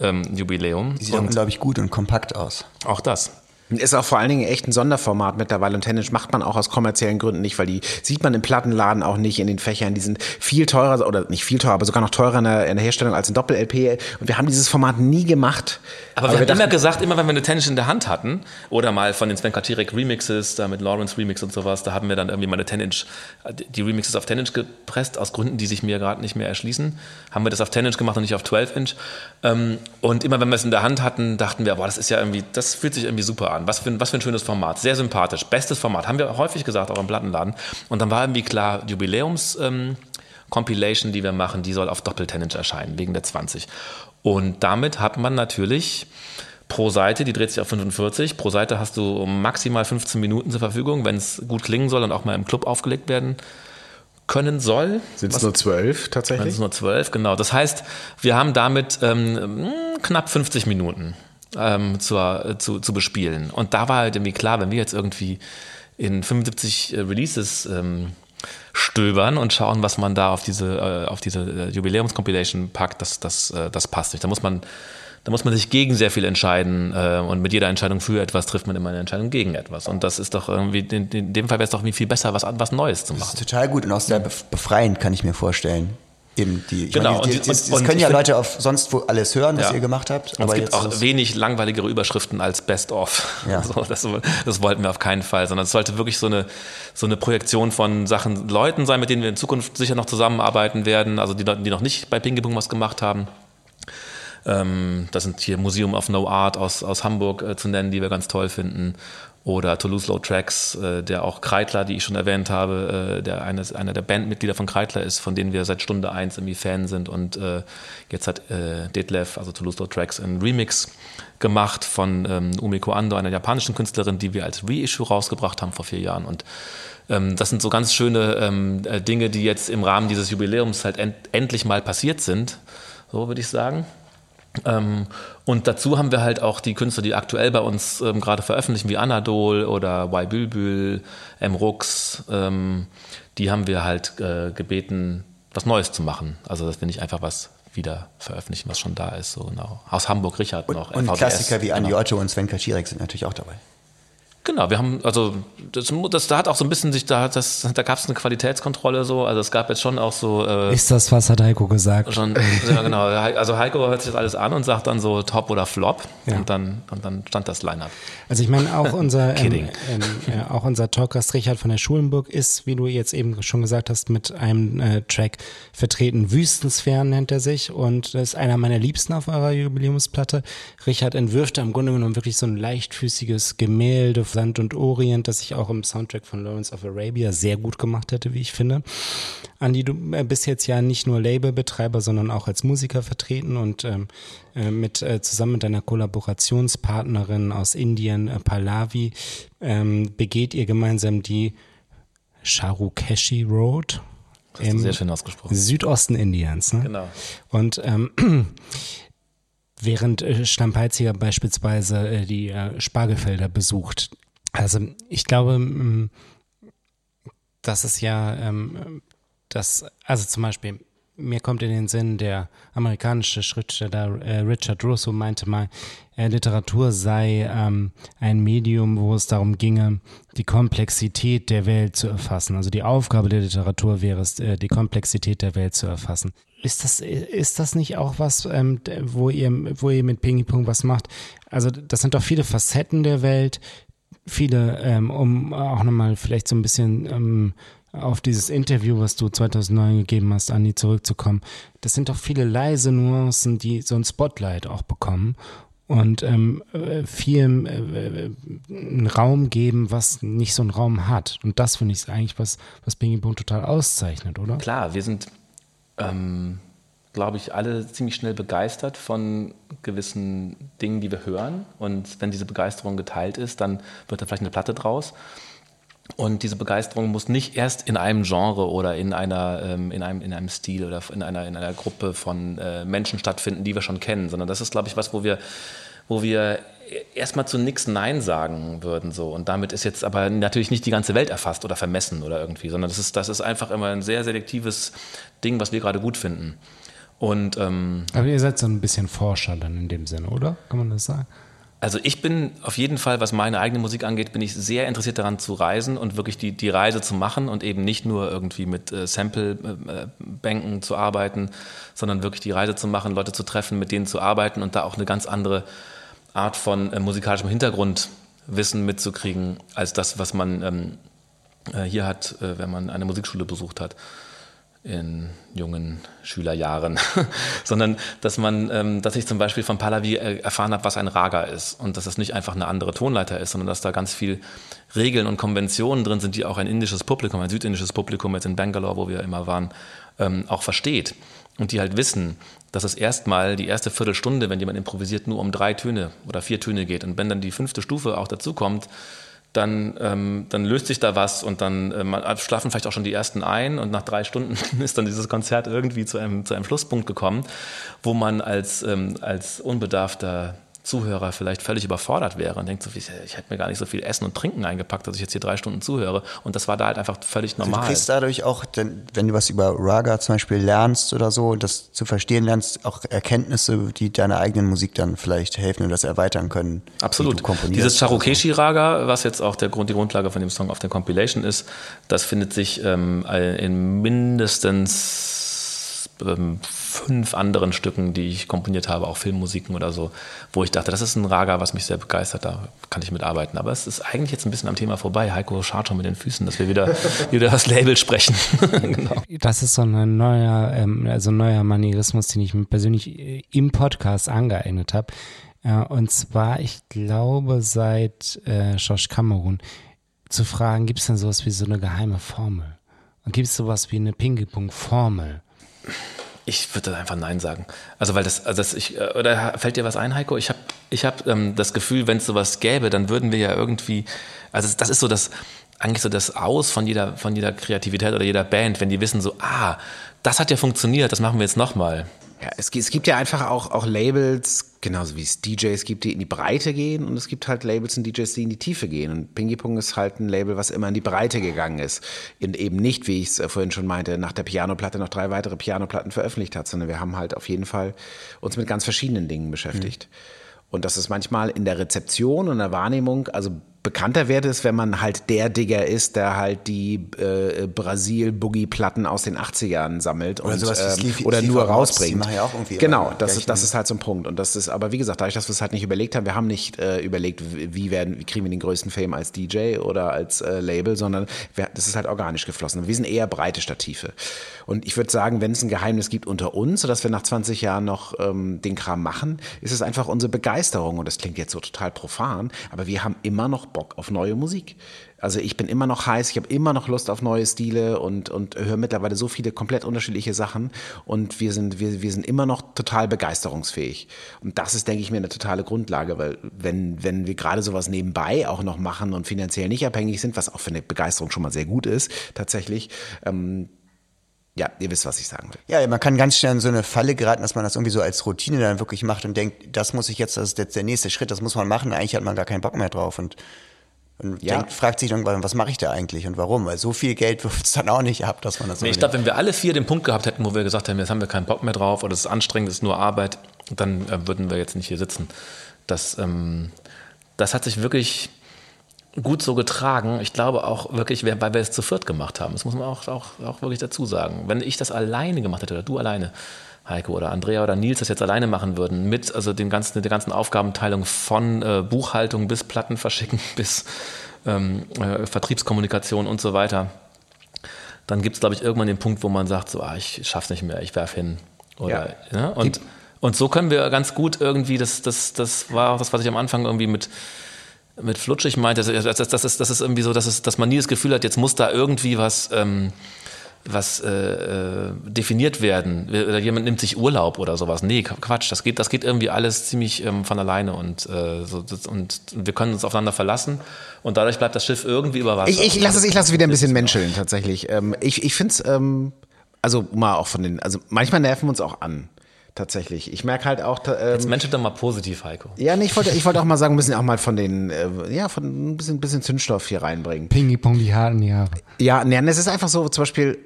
Speaker 5: ähm, Jubiläum.
Speaker 2: Die sieht unglaublich gut und kompakt aus.
Speaker 5: Auch das.
Speaker 4: Ist auch vor allen Dingen echt ein Sonderformat mittlerweile und Tennis macht man auch aus kommerziellen Gründen nicht, weil die sieht man im Plattenladen auch nicht in den Fächern. Die sind viel teurer oder nicht viel teurer, aber sogar noch teurer in der, in der Herstellung als ein Doppel-LP. Und wir haben dieses Format nie gemacht.
Speaker 5: Aber, aber wir, wir haben immer gesagt, immer wenn wir eine Tennis in der Hand hatten oder mal von den Sven Katirek Remixes, da mit Lawrence Remix und sowas, da haben wir dann irgendwie mal eine Tennis, die Remixes auf Tennis gepresst, aus Gründen, die sich mir gerade nicht mehr erschließen. Haben wir das auf Tennis gemacht und nicht auf 12-Inch. Ähm, und immer wenn wir es in der Hand hatten, dachten wir, boah, das ist ja irgendwie, das fühlt sich irgendwie super an an. Was für, was für ein schönes Format. Sehr sympathisch. Bestes Format. Haben wir häufig gesagt, auch im Plattenladen. Und dann war irgendwie klar, Jubiläums- ähm, Compilation, die wir machen, die soll auf Doppeltennis erscheinen, wegen der 20. Und damit hat man natürlich pro Seite, die dreht sich auf 45, pro Seite hast du maximal 15 Minuten zur Verfügung, wenn es gut klingen soll und auch mal im Club aufgelegt werden können soll.
Speaker 4: Sind es nur zwölf tatsächlich? Sind
Speaker 5: es nur zwölf, genau. Das heißt, wir haben damit ähm, knapp 50 Minuten ähm, zur, zu, zu bespielen. Und da war halt irgendwie klar, wenn wir jetzt irgendwie in 75 äh, Releases ähm, stöbern und schauen, was man da auf diese, äh, auf diese äh, Jubiläumskompilation packt, das, das, äh, das passt nicht. Da muss man da muss man sich gegen sehr viel entscheiden äh, und mit jeder Entscheidung für etwas trifft man immer eine Entscheidung gegen etwas. Und das ist doch irgendwie, in, in dem Fall wäre es doch irgendwie viel besser, was, was Neues zu machen. Das
Speaker 2: ist total gut und auch sehr befreiend, kann ich mir vorstellen eben die.
Speaker 5: Genau.
Speaker 2: Meine, die, die, das, das können ja Leute auf sonst wo alles hören, was ja. ihr gemacht habt.
Speaker 5: Aber es gibt auch wenig langweiligere Überschriften als Best of. Ja. <laughs> So, das, das, wollten wir auf keinen Fall, sondern es sollte wirklich so eine, so eine Projektion von Sachen, Leuten sein, mit denen wir in Zukunft sicher noch zusammenarbeiten werden, also die, die noch nicht bei Ping was gemacht haben. Ähm, das sind hier Museum of No Art aus, aus Hamburg äh, zu nennen, die wir ganz toll finden oder Toulouse Tracks, äh, der auch Kreitler, die ich schon erwähnt habe, äh, der eines, einer der Bandmitglieder von Kreitler ist, von denen wir seit Stunde eins irgendwie Fan sind und äh, jetzt hat Detlef, also Toulouse Tracks, einen Remix gemacht von ähm, Umiko Ando, einer japanischen Künstlerin, die wir als Reissue rausgebracht haben vor vier Jahren und ähm, das sind so ganz schöne ähm, äh, Dinge, die jetzt im Rahmen dieses Jubiläums halt end endlich mal passiert sind, so würde ich sagen. Ähm, und dazu haben wir halt auch die Künstler, die aktuell bei uns ähm, gerade veröffentlichen, wie Anadol oder Y Bülbül, M. Rux, ähm, die haben wir halt äh, gebeten, was Neues zu machen. Also, dass wir nicht einfach was wieder veröffentlichen, was schon da ist. So genau. Aus Hamburg Richard noch.
Speaker 2: Und, und Klassiker wie Andi genau. Otto und Sven Kaczirek sind natürlich auch dabei.
Speaker 5: Genau, wir haben, also das, das, da hat auch so ein bisschen sich, da, das, da gab es eine Qualitätskontrolle so, also es gab jetzt schon auch so.
Speaker 1: Äh, ist das, was hat Heiko gesagt?
Speaker 5: Schon, ja genau. Also Heiko hört sich das alles an und sagt dann so Top oder Flop ja. und dann und dann stand das Line-Up.
Speaker 1: Also ich meine auch unser <laughs> ähm, ähm, äh, auch unser Talkgast Richard von der Schulenburg ist, wie du jetzt eben schon gesagt hast, mit einem äh, Track vertreten. Wüstensphären nennt er sich und das ist einer meiner Liebsten auf eurer Jubiläumsplatte. Richard entwirft da im Grunde genommen wirklich so ein leichtfüßiges Gemälde Sand und Orient, das ich auch im Soundtrack von Lawrence of Arabia sehr gut gemacht hätte, wie ich finde. Andi, du äh, bist jetzt ja nicht nur Labelbetreiber, sondern auch als Musiker vertreten und ähm, äh, mit äh, zusammen mit deiner Kollaborationspartnerin aus Indien, äh, Pallavi, ähm, begeht ihr gemeinsam die Charukeshi Road.
Speaker 5: Ausgesprochen.
Speaker 1: Südosten Indiens. Ne?
Speaker 5: Genau.
Speaker 1: Und ähm, <clears throat> während äh, Stampeitziger beispielsweise die Spargelfelder besucht. Also ich glaube, das ist ja, ähm, das, also zum Beispiel, mir kommt in den Sinn, der amerikanische Schriftsteller äh, Richard Russo meinte mal, äh, Literatur sei ähm, ein Medium, wo es darum ginge, die Komplexität der Welt zu erfassen. Also die Aufgabe der Literatur wäre es, äh, die Komplexität der Welt zu erfassen. Ist das, ist das nicht auch was, ähm, wo, ihr, wo ihr mit Pingy Pong was macht? Also das sind doch viele Facetten der Welt, viele, ähm, um auch nochmal vielleicht so ein bisschen ähm, auf dieses Interview, was du 2009 gegeben hast, Andi, zurückzukommen. Das sind doch viele leise Nuancen, die so ein Spotlight auch bekommen und ähm, viel äh, einen Raum geben, was nicht so einen Raum hat. Und das finde ich eigentlich, was, was Bingy Boom total auszeichnet, oder?
Speaker 5: Klar, wir sind, ähm, glaube ich, alle ziemlich schnell begeistert von gewissen Dingen, die wir hören. Und wenn diese Begeisterung geteilt ist, dann wird da vielleicht eine Platte draus. Und diese Begeisterung muss nicht erst in einem Genre oder in einer ähm, in einem in einem Stil oder in einer in einer Gruppe von äh, Menschen stattfinden, die wir schon kennen, sondern das ist, glaube ich, was, wo wir wo wir erstmal zu nichts Nein sagen würden so und damit ist jetzt aber natürlich nicht die ganze Welt erfasst oder vermessen oder irgendwie, sondern das ist das ist einfach immer ein sehr selektives Ding, was wir gerade gut finden. Und ähm,
Speaker 1: aber ihr seid so ein bisschen Forscher dann in dem Sinne, oder? Kann man das sagen?
Speaker 5: Also ich bin auf jeden Fall, was meine eigene Musik angeht, bin ich sehr interessiert daran zu reisen und wirklich die, die Reise zu machen und eben nicht nur irgendwie mit äh, Sample-Bänken äh, zu arbeiten, sondern wirklich die Reise zu machen, Leute zu treffen, mit denen zu arbeiten und da auch eine ganz andere Art von äh, musikalischem Hintergrundwissen mitzukriegen, als das, was man ähm, äh, hier hat, äh, wenn man eine Musikschule besucht hat in jungen Schülerjahren, <laughs> sondern dass man, ähm, dass ich zum Beispiel von Pahlavi äh, erfahren habe, was ein Raga ist und dass das nicht einfach eine andere Tonleiter ist, sondern dass da ganz viel Regeln und Konventionen drin sind, die auch ein indisches Publikum, ein südindisches Publikum jetzt in Bangalore, wo wir immer waren, ähm, auch versteht. Und die halt wissen, dass es erstmal die erste Viertelstunde, wenn jemand improvisiert, nur um drei Töne oder vier Töne geht. Und wenn dann die fünfte Stufe auch dazu kommt, dann, ähm, dann löst sich da was und dann äh, schlafen vielleicht auch schon die ersten ein und nach drei Stunden <laughs> ist dann dieses Konzert irgendwie zu einem, zu einem Schlusspunkt gekommen, wo man als, ähm, als unbedarfter Zuhörer vielleicht völlig überfordert wäre und denkt so, ich hätte mir gar nicht so viel Essen und Trinken eingepackt, dass ich jetzt hier drei Stunden zuhöre. Und das war da halt einfach völlig normal.
Speaker 2: Also du kriegst dadurch auch, wenn du was über Raga zum Beispiel lernst oder so, das zu verstehen lernst, auch Erkenntnisse, die deiner eigenen Musik dann vielleicht helfen und das erweitern können.
Speaker 5: Absolut. Dieses Charukeshi-Raga, was jetzt auch der Grund, die Grundlage von dem Song auf der Compilation ist, das findet sich ähm, in mindestens ähm, fünf anderen Stücken, die ich komponiert habe, auch Filmmusiken oder so, wo ich dachte, das ist ein Raga, was mich sehr begeistert, da kann ich mitarbeiten. Aber es ist eigentlich jetzt ein bisschen am Thema vorbei. Heiko schaut schon mit den Füßen, dass wir wieder, <laughs> wieder das Label sprechen. <laughs>
Speaker 1: genau. Das ist so ein neuer, ähm, also ein neuer Manierismus, den ich mir persönlich äh, im Podcast angeeignet habe. Ja, und zwar, ich glaube, seit äh, Josh Cameron zu fragen, gibt es denn sowas wie so eine geheime Formel? Und gibt es sowas wie eine Ping-Pong-Formel?
Speaker 5: Ich würde einfach Nein sagen. Also weil das, also das ich, äh, oder fällt dir was ein, Heiko? Ich habe ich hab, ähm, das Gefühl, wenn es sowas gäbe, dann würden wir ja irgendwie, also das ist so das, eigentlich so das Aus von jeder, von jeder Kreativität oder jeder Band, wenn die wissen so, ah, das hat ja funktioniert, das machen wir jetzt nochmal.
Speaker 4: Ja, es, es, gibt ja einfach auch, auch Labels, genauso wie es DJs gibt, die in die Breite gehen und es gibt halt Labels und DJs, die in die Tiefe gehen. Und Pingy Pong ist halt ein Label, was immer in die Breite gegangen ist. Und eben nicht, wie ich es äh, vorhin schon meinte, nach der Pianoplatte noch drei weitere Pianoplatten veröffentlicht hat, sondern wir haben halt auf jeden Fall uns mit ganz verschiedenen Dingen beschäftigt. Mhm. Und das ist manchmal in der Rezeption und der Wahrnehmung, also bekannter wird es, wenn man halt der Digger ist, der halt die äh, Brasil-Boogie-Platten aus den 80ern sammelt oder, und, sowas ähm, Sleepy, oder nur rausbringt.
Speaker 2: Ja auch irgendwie
Speaker 4: genau, das, ist, das ist halt so ein Punkt. Und das ist, aber wie gesagt, dadurch, dass wir es halt nicht überlegt haben, wir haben nicht äh, überlegt, wie werden, wie kriegen wir den größten Fame als DJ oder als äh, Label, sondern wir, das ist halt organisch geflossen. Wir sind eher breite Stative. Und ich würde sagen, wenn es ein Geheimnis gibt unter uns, sodass wir nach 20 Jahren noch ähm, den Kram machen, ist es einfach unsere Begeisterung. Und das klingt jetzt so total profan, aber wir haben immer noch Bock auf neue Musik. Also ich bin immer noch heiß, ich habe immer noch Lust auf neue Stile und, und höre mittlerweile so viele komplett unterschiedliche Sachen und wir sind, wir, wir sind immer noch total begeisterungsfähig. Und das ist, denke ich mir, eine totale Grundlage, weil wenn, wenn wir gerade sowas nebenbei auch noch machen und finanziell nicht abhängig sind, was auch für eine Begeisterung schon mal sehr gut ist, tatsächlich, ähm, ja, ihr wisst, was ich sagen will.
Speaker 2: Ja, man kann ganz schnell in so eine Falle geraten, dass man das irgendwie so als Routine dann wirklich macht und denkt, das muss ich jetzt, das ist jetzt der nächste Schritt, das muss man machen. Eigentlich hat man gar keinen Bock mehr drauf und, und
Speaker 4: Ja.
Speaker 2: denkt, fragt sich irgendwann, was mache ich da eigentlich und warum? Weil so viel Geld <laughs> wirft es dann auch nicht ab, dass man das
Speaker 5: Nee, ich glaube, wenn wir alle vier den Punkt gehabt hätten, wo wir gesagt hätten, jetzt haben wir keinen Bock mehr drauf oder es ist anstrengend, es ist nur Arbeit, dann äh, würden wir jetzt nicht hier sitzen. Das, ähm, das hat sich wirklich gut so getragen. Ich glaube auch wirklich, weil wir es zu viert gemacht haben. Das muss man auch, auch, auch wirklich dazu sagen. Wenn ich das alleine gemacht hätte oder du alleine, Heiko oder Andrea oder Nils das jetzt alleine machen würden, mit also den ganzen, der ganzen Aufgabenteilung von äh, Buchhaltung bis Platten verschicken <laughs> bis ähm, äh, Vertriebskommunikation und so weiter, dann gibt es, glaube ich, irgendwann den Punkt, wo man sagt, so, ah, ich schaff's nicht mehr, ich werf hin. Oder, ja. Und, und so können wir ganz gut irgendwie, das, das, das war auch das, was ich am Anfang irgendwie mit, mit Flutschig meinte, das, das, das, ist, das ist irgendwie so, dass, es, dass man nie das Gefühl hat, jetzt muss da irgendwie was, ähm, was äh, äh, definiert werden. Oder jemand nimmt sich Urlaub oder sowas. Nee, Quatsch, das geht, das geht irgendwie alles ziemlich ähm, von alleine und, äh, so, das, und wir können uns aufeinander verlassen und dadurch bleibt das Schiff irgendwie über Wasser.
Speaker 4: Ich, ich lasse es, ich lasse es wieder ein bisschen menscheln, tatsächlich. Ähm, ich ich finde es, ähm, also mal auch von den, also manchmal nerven wir uns auch an. Tatsächlich. Ich merke halt auch, ähm,
Speaker 5: Jetzt Mensch doch mal positiv, Heiko.
Speaker 4: ja, nee, ich wollte, ich wollte auch mal sagen, wir müssen auch mal von den, äh, ja, von ein bisschen, bisschen Zündstoff hier reinbringen.
Speaker 1: Pingi-Pong, die harten Jahre.
Speaker 4: Ja, nee, es ist einfach so, zum Beispiel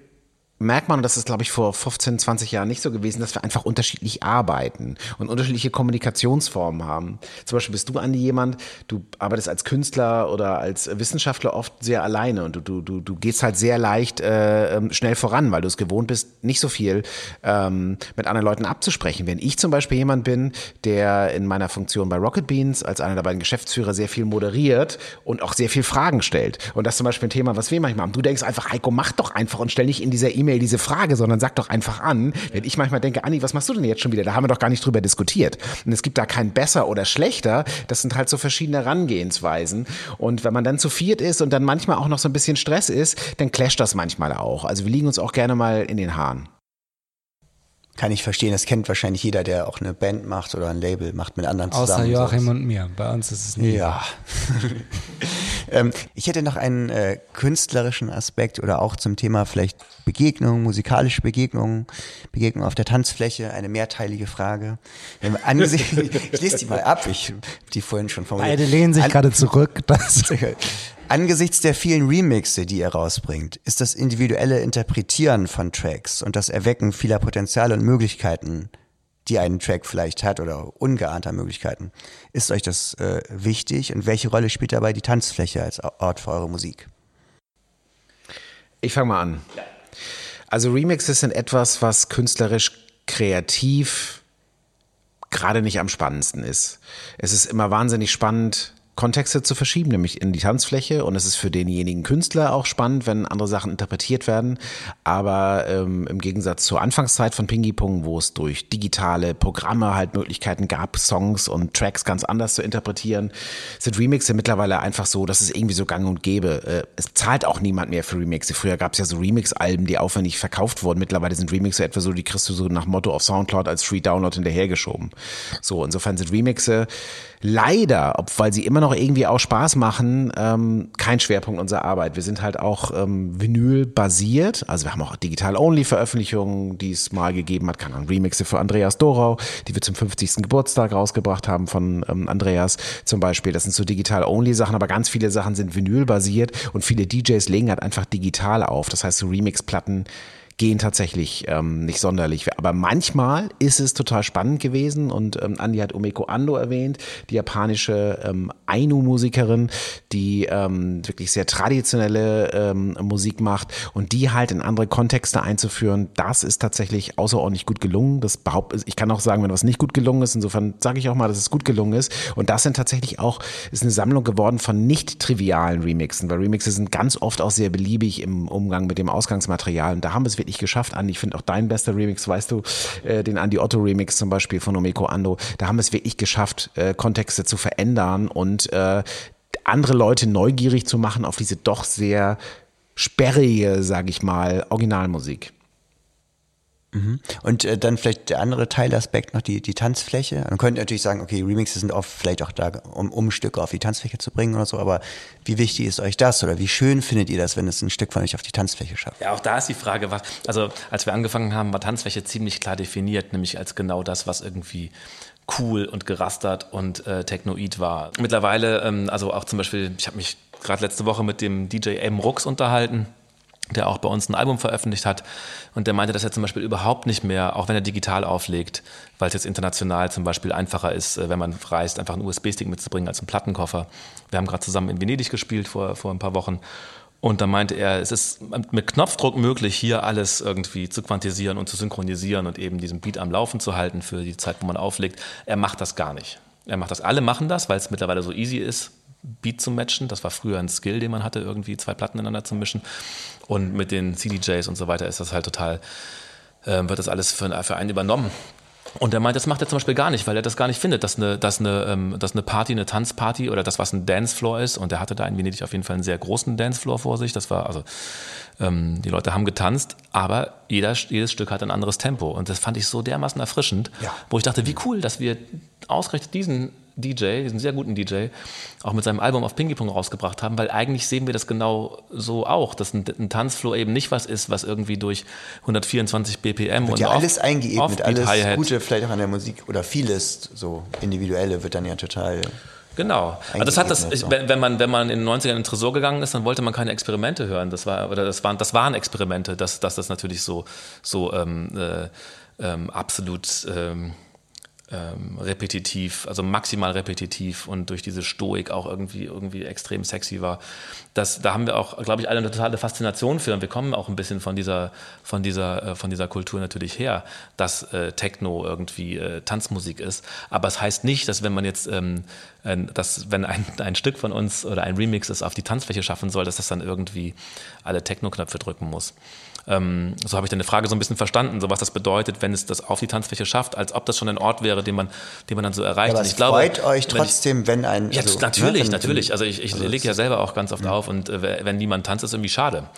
Speaker 4: merkt man, und das ist, glaube ich, vor 15, 20 Jahren nicht so gewesen, dass wir einfach unterschiedlich arbeiten und unterschiedliche Kommunikationsformen haben. Zum Beispiel bist du, Andi, jemand, du arbeitest als Künstler oder als Wissenschaftler oft sehr alleine und du, du, du, du gehst halt sehr leicht äh, ähm, schnell voran, weil du es gewohnt bist, nicht so viel ähm, mit anderen Leuten abzusprechen. Wenn ich zum Beispiel jemand bin, der in meiner Funktion bei Rocket Beans als einer der beiden Geschäftsführer sehr viel moderiert und auch sehr viel Fragen stellt. Und das ist zum Beispiel ein Thema, was wir manchmal haben. Du denkst einfach, Heiko, mach doch einfach und stell nicht in dieser E-Mail diese Frage, sondern sag doch einfach an. Wenn ich manchmal denke, Anni, was machst du denn jetzt schon wieder? Da haben wir doch gar nicht drüber diskutiert. Und es gibt da kein besser oder schlechter. Das sind halt so verschiedene Herangehensweisen. Und wenn man dann zu viert ist und dann manchmal auch noch so ein bisschen Stress ist, dann clasht das manchmal auch. Also wir liegen uns auch gerne mal in den Haaren.
Speaker 2: Kann ich verstehen, das kennt wahrscheinlich jeder, der auch eine Band macht oder ein Label macht mit anderen
Speaker 1: Außer
Speaker 2: zusammen.
Speaker 1: Joachim und mir. Bei uns ist es nie.
Speaker 2: Ja. <laughs> ähm, ich hätte noch einen äh, künstlerischen Aspekt oder auch zum Thema vielleicht Begegnung, musikalische Begegnungen, Begegnung auf der Tanzfläche, eine mehrteilige Frage. Angesichts, <laughs> ich lese die mal ab, ich die vorhin schon formuliert.
Speaker 1: Beide lehnen sich
Speaker 2: An-
Speaker 1: gerade zurück. <laughs> Das
Speaker 2: Angesichts der vielen Remixe, die er rausbringt, ist das individuelle Interpretieren von Tracks und das Erwecken vieler Potenziale und Möglichkeiten, die ein Track vielleicht hat oder ungeahnter Möglichkeiten, ist euch das äh, wichtig und welche Rolle spielt dabei die Tanzfläche als Ort für eure Musik?
Speaker 4: Ich fange mal an. Also Remixes sind etwas, was künstlerisch kreativ gerade nicht am spannendsten ist. Es ist immer wahnsinnig spannend, Kontexte zu verschieben, nämlich in die Tanzfläche. Und es ist für denjenigen Künstler auch spannend, wenn andere Sachen interpretiert werden. Aber ähm, im Gegensatz zur Anfangszeit von Pingy Pong, wo es durch digitale Programme halt Möglichkeiten gab, Songs und Tracks ganz anders zu interpretieren, sind Remixe mittlerweile einfach so, dass es irgendwie so gang und gäbe. Äh, es zahlt auch niemand mehr für Remixe. Früher gab es ja so Remix-Alben, die aufwendig verkauft wurden. Mittlerweile sind Remixe etwa so, die kriegst du so nach Motto auf Soundcloud als Free Download hinterhergeschoben. So, insofern sind Remixe leider, ob, weil sie immer noch irgendwie auch Spaß machen, ähm, kein Schwerpunkt unserer Arbeit. Wir sind halt auch ähm, Vinyl basiert. Also wir haben auch Digital-Only-Veröffentlichungen, die es mal gegeben hat. Keine Ahnung, Remixe für Andreas Dorau, die wir zum 50. Geburtstag rausgebracht haben von ähm, Andreas zum Beispiel. Das sind so Digital-Only-Sachen, aber ganz viele Sachen sind Vinyl basiert und viele DJs legen halt einfach digital auf. Das heißt, so Remix-Platten gehen tatsächlich ähm, nicht sonderlich. Aber manchmal ist es total spannend gewesen und ähm, Andi hat Umeko Ando erwähnt, die japanische ähm, Ainu-Musikerin, die ähm, wirklich sehr traditionelle ähm, Musik macht und die halt in andere Kontexte einzuführen, das ist tatsächlich außerordentlich gut gelungen. Das behaupte ich kann auch sagen, wenn was nicht gut gelungen ist, insofern sage ich auch mal, dass es gut gelungen ist. Und das sind tatsächlich auch, ist eine Sammlung geworden von nicht trivialen Remixen, weil Remixe sind ganz oft auch sehr beliebig im Umgang mit dem Ausgangsmaterial. Und da haben wir es wirklich geschafft, Andi. Ich finde auch dein bester Remix, weißt du, äh, den Andi Otto Remix zum Beispiel von Omeko Ando. Da haben wir es wirklich geschafft, äh, Kontexte zu verändern und äh, andere Leute neugierig zu machen auf diese doch sehr sperrige, sage ich mal, Originalmusik.
Speaker 2: Mhm. Und äh, dann vielleicht der andere Teilaspekt noch die, die Tanzfläche. Man könnte natürlich sagen, okay, Remixes sind oft vielleicht auch da, um, um Stücke auf die Tanzfläche zu bringen oder so, aber wie wichtig ist euch das oder wie schön findet ihr das, wenn es ein Stück von euch auf die Tanzfläche schafft?
Speaker 5: Ja, auch da ist die Frage, was, also als wir angefangen haben, war Tanzfläche ziemlich klar definiert, nämlich als genau das, was irgendwie cool und gerastert und äh, technoid war. Mittlerweile, ähm, also auch zum Beispiel, ich habe mich gerade letzte Woche mit dem DJ M. Rux unterhalten der auch bei uns ein Album veröffentlicht hat. Und der meinte, dass er zum Beispiel überhaupt nicht mehr, auch wenn er digital auflegt, weil es jetzt international zum Beispiel einfacher ist, äh, wenn man reist, einfach einen USB-Stick mitzubringen als einen Plattenkoffer. Wir haben gerade zusammen in Venedig gespielt vor, vor ein paar Wochen. Und da meinte er, es ist mit Knopfdruck möglich, hier alles irgendwie zu quantisieren und zu synchronisieren und eben diesen Beat am Laufen zu halten für die Zeit, wo man auflegt. Er macht das gar nicht. Er macht das. Alle machen das, weil es mittlerweile so easy ist, Beat zu matchen. Das war früher ein Skill, den man hatte, irgendwie zwei Platten ineinander zu mischen. Und mit den CDJs und so weiter ist das halt total, äh, wird das alles für, für einen übernommen. Und er meint, das macht er zum Beispiel gar nicht, weil er das gar nicht findet, dass eine, dass eine, ähm, dass eine Party, eine Tanzparty oder das, was ein Dancefloor ist. Und er hatte da in Venedig auf jeden Fall einen sehr großen Dancefloor vor sich. Das war also, ähm, die Leute haben getanzt, aber jeder, jedes Stück hat ein anderes Tempo. Und das fand ich so dermaßen erfrischend, ja. wo ich dachte, wie cool, dass wir ausgerechnet diesen DJ, diesen sehr guten DJ, auch mit seinem Album auf Pinky Pong rausgebracht haben, weil eigentlich sehen wir das genau so auch, dass ein, ein Tanzfloor eben nicht was ist, was irgendwie durch 124 BPM
Speaker 2: wird
Speaker 5: und
Speaker 2: ja alles eingeebnet, alles Gute vielleicht auch an der Musik oder vieles so individuelle wird dann ja total
Speaker 5: Genau. Also das hat das, ich, wenn man, wenn man in den 90ern in den Tresor gegangen ist, dann wollte man keine Experimente hören. Das war, oder das waren, das waren Experimente, dass, dass das natürlich so, so ähm, äh, ähm, absolut ähm, ähm, repetitiv, also maximal repetitiv und durch diese Stoik auch irgendwie, irgendwie extrem sexy war. Das, da haben wir auch, glaube ich, alle eine totale Faszination für und wir kommen auch ein bisschen von dieser, von dieser, äh, von dieser Kultur natürlich her, dass äh, Techno irgendwie äh, Tanzmusik ist. Aber es heißt nicht, dass wenn man jetzt, ähm, dass wenn ein, ein Stück von uns oder ein Remix es auf die Tanzfläche schaffen soll, dass das dann irgendwie alle Techno-Knöpfe drücken muss. Ähm, so habe ich deine Frage so ein bisschen verstanden, so was das bedeutet, wenn es das auf die Tanzfläche schafft, als ob das schon ein Ort wäre, den man, den man dann so erreicht.
Speaker 2: Aber es freut glaube, euch trotzdem, wenn, ich, wenn ein.
Speaker 5: Ja, also, natürlich, ne, natürlich. Also ich, ich also lege ja selber auch ganz oft ja. auf und äh, wenn niemand tanzt, ist irgendwie schade.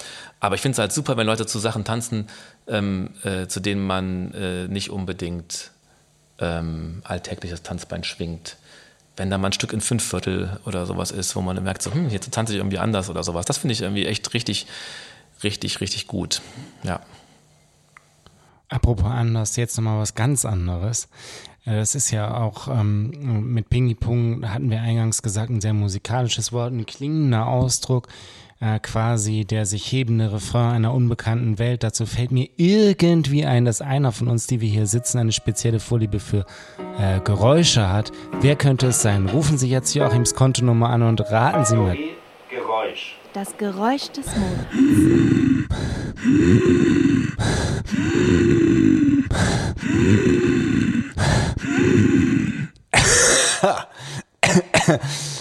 Speaker 5: Aber ich finde es halt super, wenn Leute zu Sachen tanzen, ähm, äh, zu denen man äh, nicht unbedingt ähm, alltägliches Tanzbein schwingt wenn da mal ein Stück in fünf Viertel oder sowas ist, wo man merkt, so, hm, jetzt tanze ich irgendwie anders oder sowas. Das finde ich irgendwie echt richtig, richtig, richtig gut. Ja.
Speaker 1: Apropos anders, jetzt nochmal was ganz anderes. Äh, das ist ja auch ähm, mit Pingy Pong, hatten wir eingangs gesagt, ein sehr musikalisches Wort, ein klingender Ausdruck, äh, quasi der sich hebende Refrain einer unbekannten Welt. Dazu fällt mir irgendwie ein, dass einer von uns, die wir hier sitzen, eine spezielle Vorliebe für äh, Geräusche hat. Wer könnte es sein? Rufen Sie jetzt Joachims Kontonummer an und raten Sie mal.
Speaker 6: Geräusch. Das Geräusch des Monats.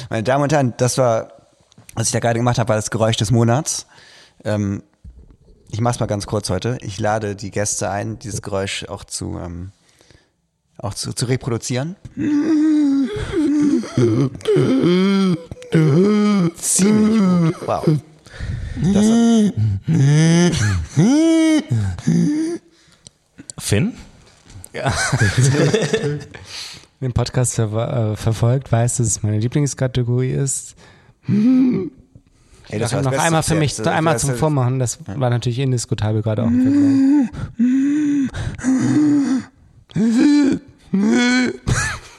Speaker 2: Meine Damen und Herren, das war, was ich da gerade gemacht habe, war das Geräusch des Monats. Ähm, ich mache es mal ganz kurz heute. Ich lade die Gäste ein, dieses Geräusch auch zu, ähm, auch zu, zu reproduzieren. Ziemlich gut. Wow. Das
Speaker 5: Finn?
Speaker 1: Ja. <laughs> den Podcast ver äh, verfolgt, weiß, dass es meine Lieblingskategorie ist. Ey, das noch einmal für mich, einmal zum Vormachen, das war natürlich indiskutabel gerade auch. <laughs>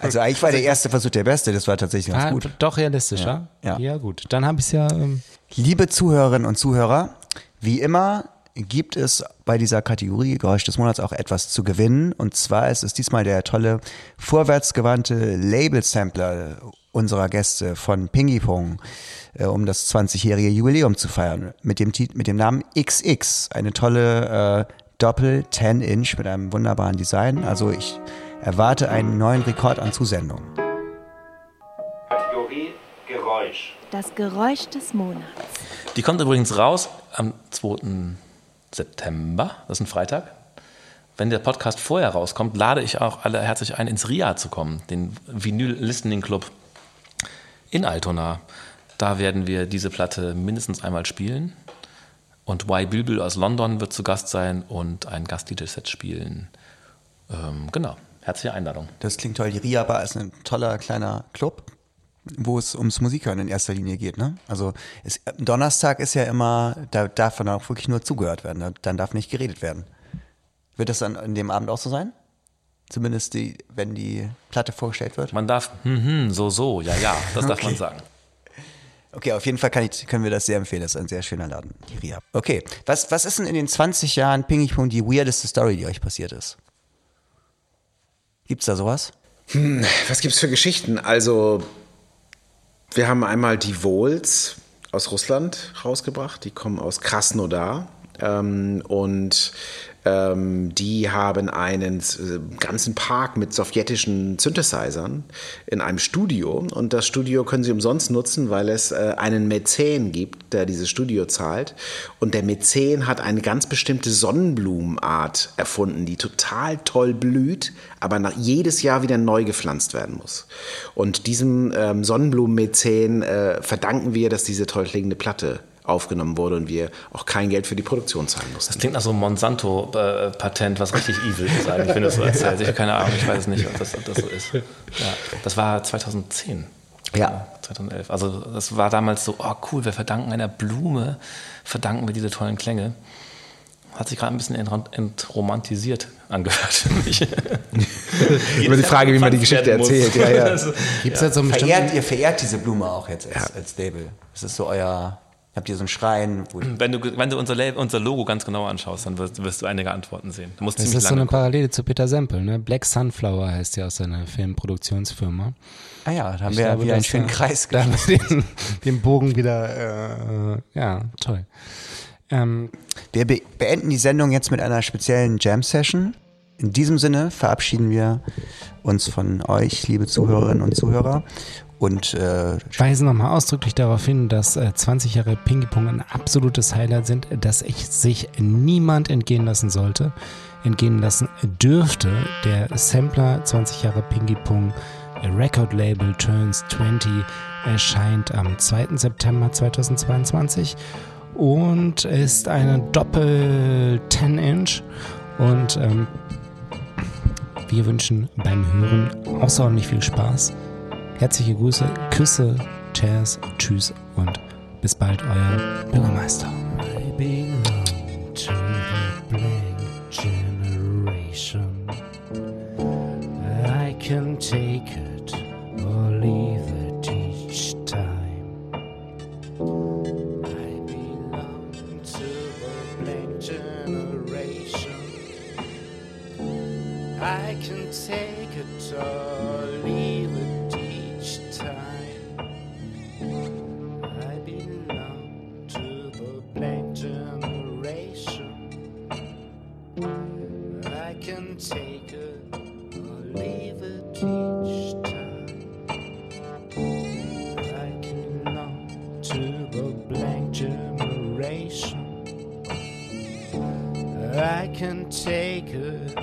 Speaker 2: Also eigentlich war der erste Versuch der beste, das war tatsächlich ganz ah, gut.
Speaker 1: Doch realistischer? Ja. Ja, ja gut. Dann habe ich es ja. Ähm
Speaker 2: Liebe Zuhörerinnen und Zuhörer, wie immer gibt es bei dieser Kategorie Geräusch des Monats auch etwas zu gewinnen. Und zwar ist es diesmal der tolle, vorwärtsgewandte Label-Sampler unserer Gäste von Pingy Pong, äh, um das 20-jährige Jubiläum zu feiern. Mit dem, mit dem Namen XX. Eine tolle äh, Doppel 10 Inch mit einem wunderbaren Design. Also ich erwarte einen neuen Rekord an Zusendungen.
Speaker 6: Kategorie Geräusch. Das Geräusch des Monats.
Speaker 5: Die kommt übrigens raus am 2. September. Das ist ein Freitag. Wenn der Podcast vorher rauskommt, lade ich auch alle herzlich ein, ins RIA zu kommen, den Vinyl Listening Club in Altona. Da werden wir diese Platte mindestens einmal spielen. Und Y Bilbil aus London wird zu Gast sein und ein Gast-DJ-Set spielen. Ähm, genau, herzliche Einladung.
Speaker 2: Das klingt toll. Die Ria Bar ist ein toller kleiner Club, wo es ums Musikhören in erster Linie geht. Ne? Also es, Donnerstag ist ja immer, da darf dann auch wirklich nur zugehört werden. Dann darf nicht geredet werden. Wird das dann in dem Abend auch so sein? Zumindest die, wenn die Platte vorgestellt wird?
Speaker 5: Man darf, hm, hm, so, so, ja, ja, das darf man sagen.
Speaker 2: Okay, auf jeden Fall ich, können wir das sehr empfehlen. Das ist ein sehr schöner Laden, die Ria. Okay, was, was ist denn in den 20 Jahren Pingig Pong die weirdeste Story, die euch passiert ist? Gibt's da sowas?
Speaker 4: Hm, was gibt's für Geschichten? Also, wir haben einmal die Wohls aus Russland rausgebracht. Die kommen aus Krasnodar. Ähm, und ähm, die haben einen äh, ganzen Park mit sowjetischen Synthesizern in einem Studio. Und das Studio können sie umsonst nutzen, weil es äh, einen Mäzen gibt, der dieses Studio zahlt. Und der Mäzen hat eine ganz bestimmte Sonnenblumenart erfunden, die total toll blüht, aber nach, jedes Jahr wieder neu gepflanzt werden muss. Und diesem ähm, Sonnenblumenmäzen äh, verdanken wir, dass diese toll klingende Platte aufgenommen wurde und wir auch kein Geld für die Produktion zahlen mussten.
Speaker 5: Das klingt nach so einem Monsanto-Patent, was richtig evil ist eigentlich, wenn du es so erzählst. Ich habe keine Ahnung, ich weiß nicht, ob das, ob das so ist. Ja, das war 2010. Ja. 2011. Also das war damals so, oh cool, wir verdanken einer Blume, verdanken wir diese tollen Klänge. Hat sich gerade ein bisschen entromantisiert angehört für mich. <laughs>
Speaker 4: Über die Frage, wie man die Geschichte erzählt. Ja, ja.
Speaker 2: Gibt's ja. so verehrt, ihr verehrt diese Blume auch jetzt als, ja. als Label. Das ist so euer Habt ihr so einen Schrein?
Speaker 5: wenn du, wenn du unser, unser, Logo ganz genau anschaust, dann wirst, wirst du einige Antworten sehen.
Speaker 1: Du musst das ist so eine gucken. Parallele zu Peter Sempel. Ne? Black Sunflower heißt ja aus seiner Filmproduktionsfirma.
Speaker 2: Ah ja, da haben ich wir glaube, wieder einen schönen Kreis
Speaker 1: da den, den Bogen wieder, äh, ja, toll.
Speaker 2: Ähm, wir be beenden die Sendung jetzt mit einer speziellen Jam-Session. In diesem Sinne verabschieden wir uns von euch, liebe Zuhörerinnen und Zuhörer, und äh,
Speaker 1: weisen nochmal ausdrücklich darauf hin, dass äh, 20 Jahre Ping-Pong ein absolutes Highlight sind, dass ich sich niemand entgehen lassen sollte, entgehen lassen dürfte. Der Sampler 20 Jahre Ping-Pong Record Label Turns 20 erscheint am 2. September 2022 und ist eine Doppel 10 Inch und ähm, wir wünschen beim Hören außerordentlich viel Spaß. Herzliche Grüße, Küsse, Cheers, Tschüss und bis bald, euer Bürgermeister. I can take it or leave it each time. I belong to the blank generation. I can take it or take it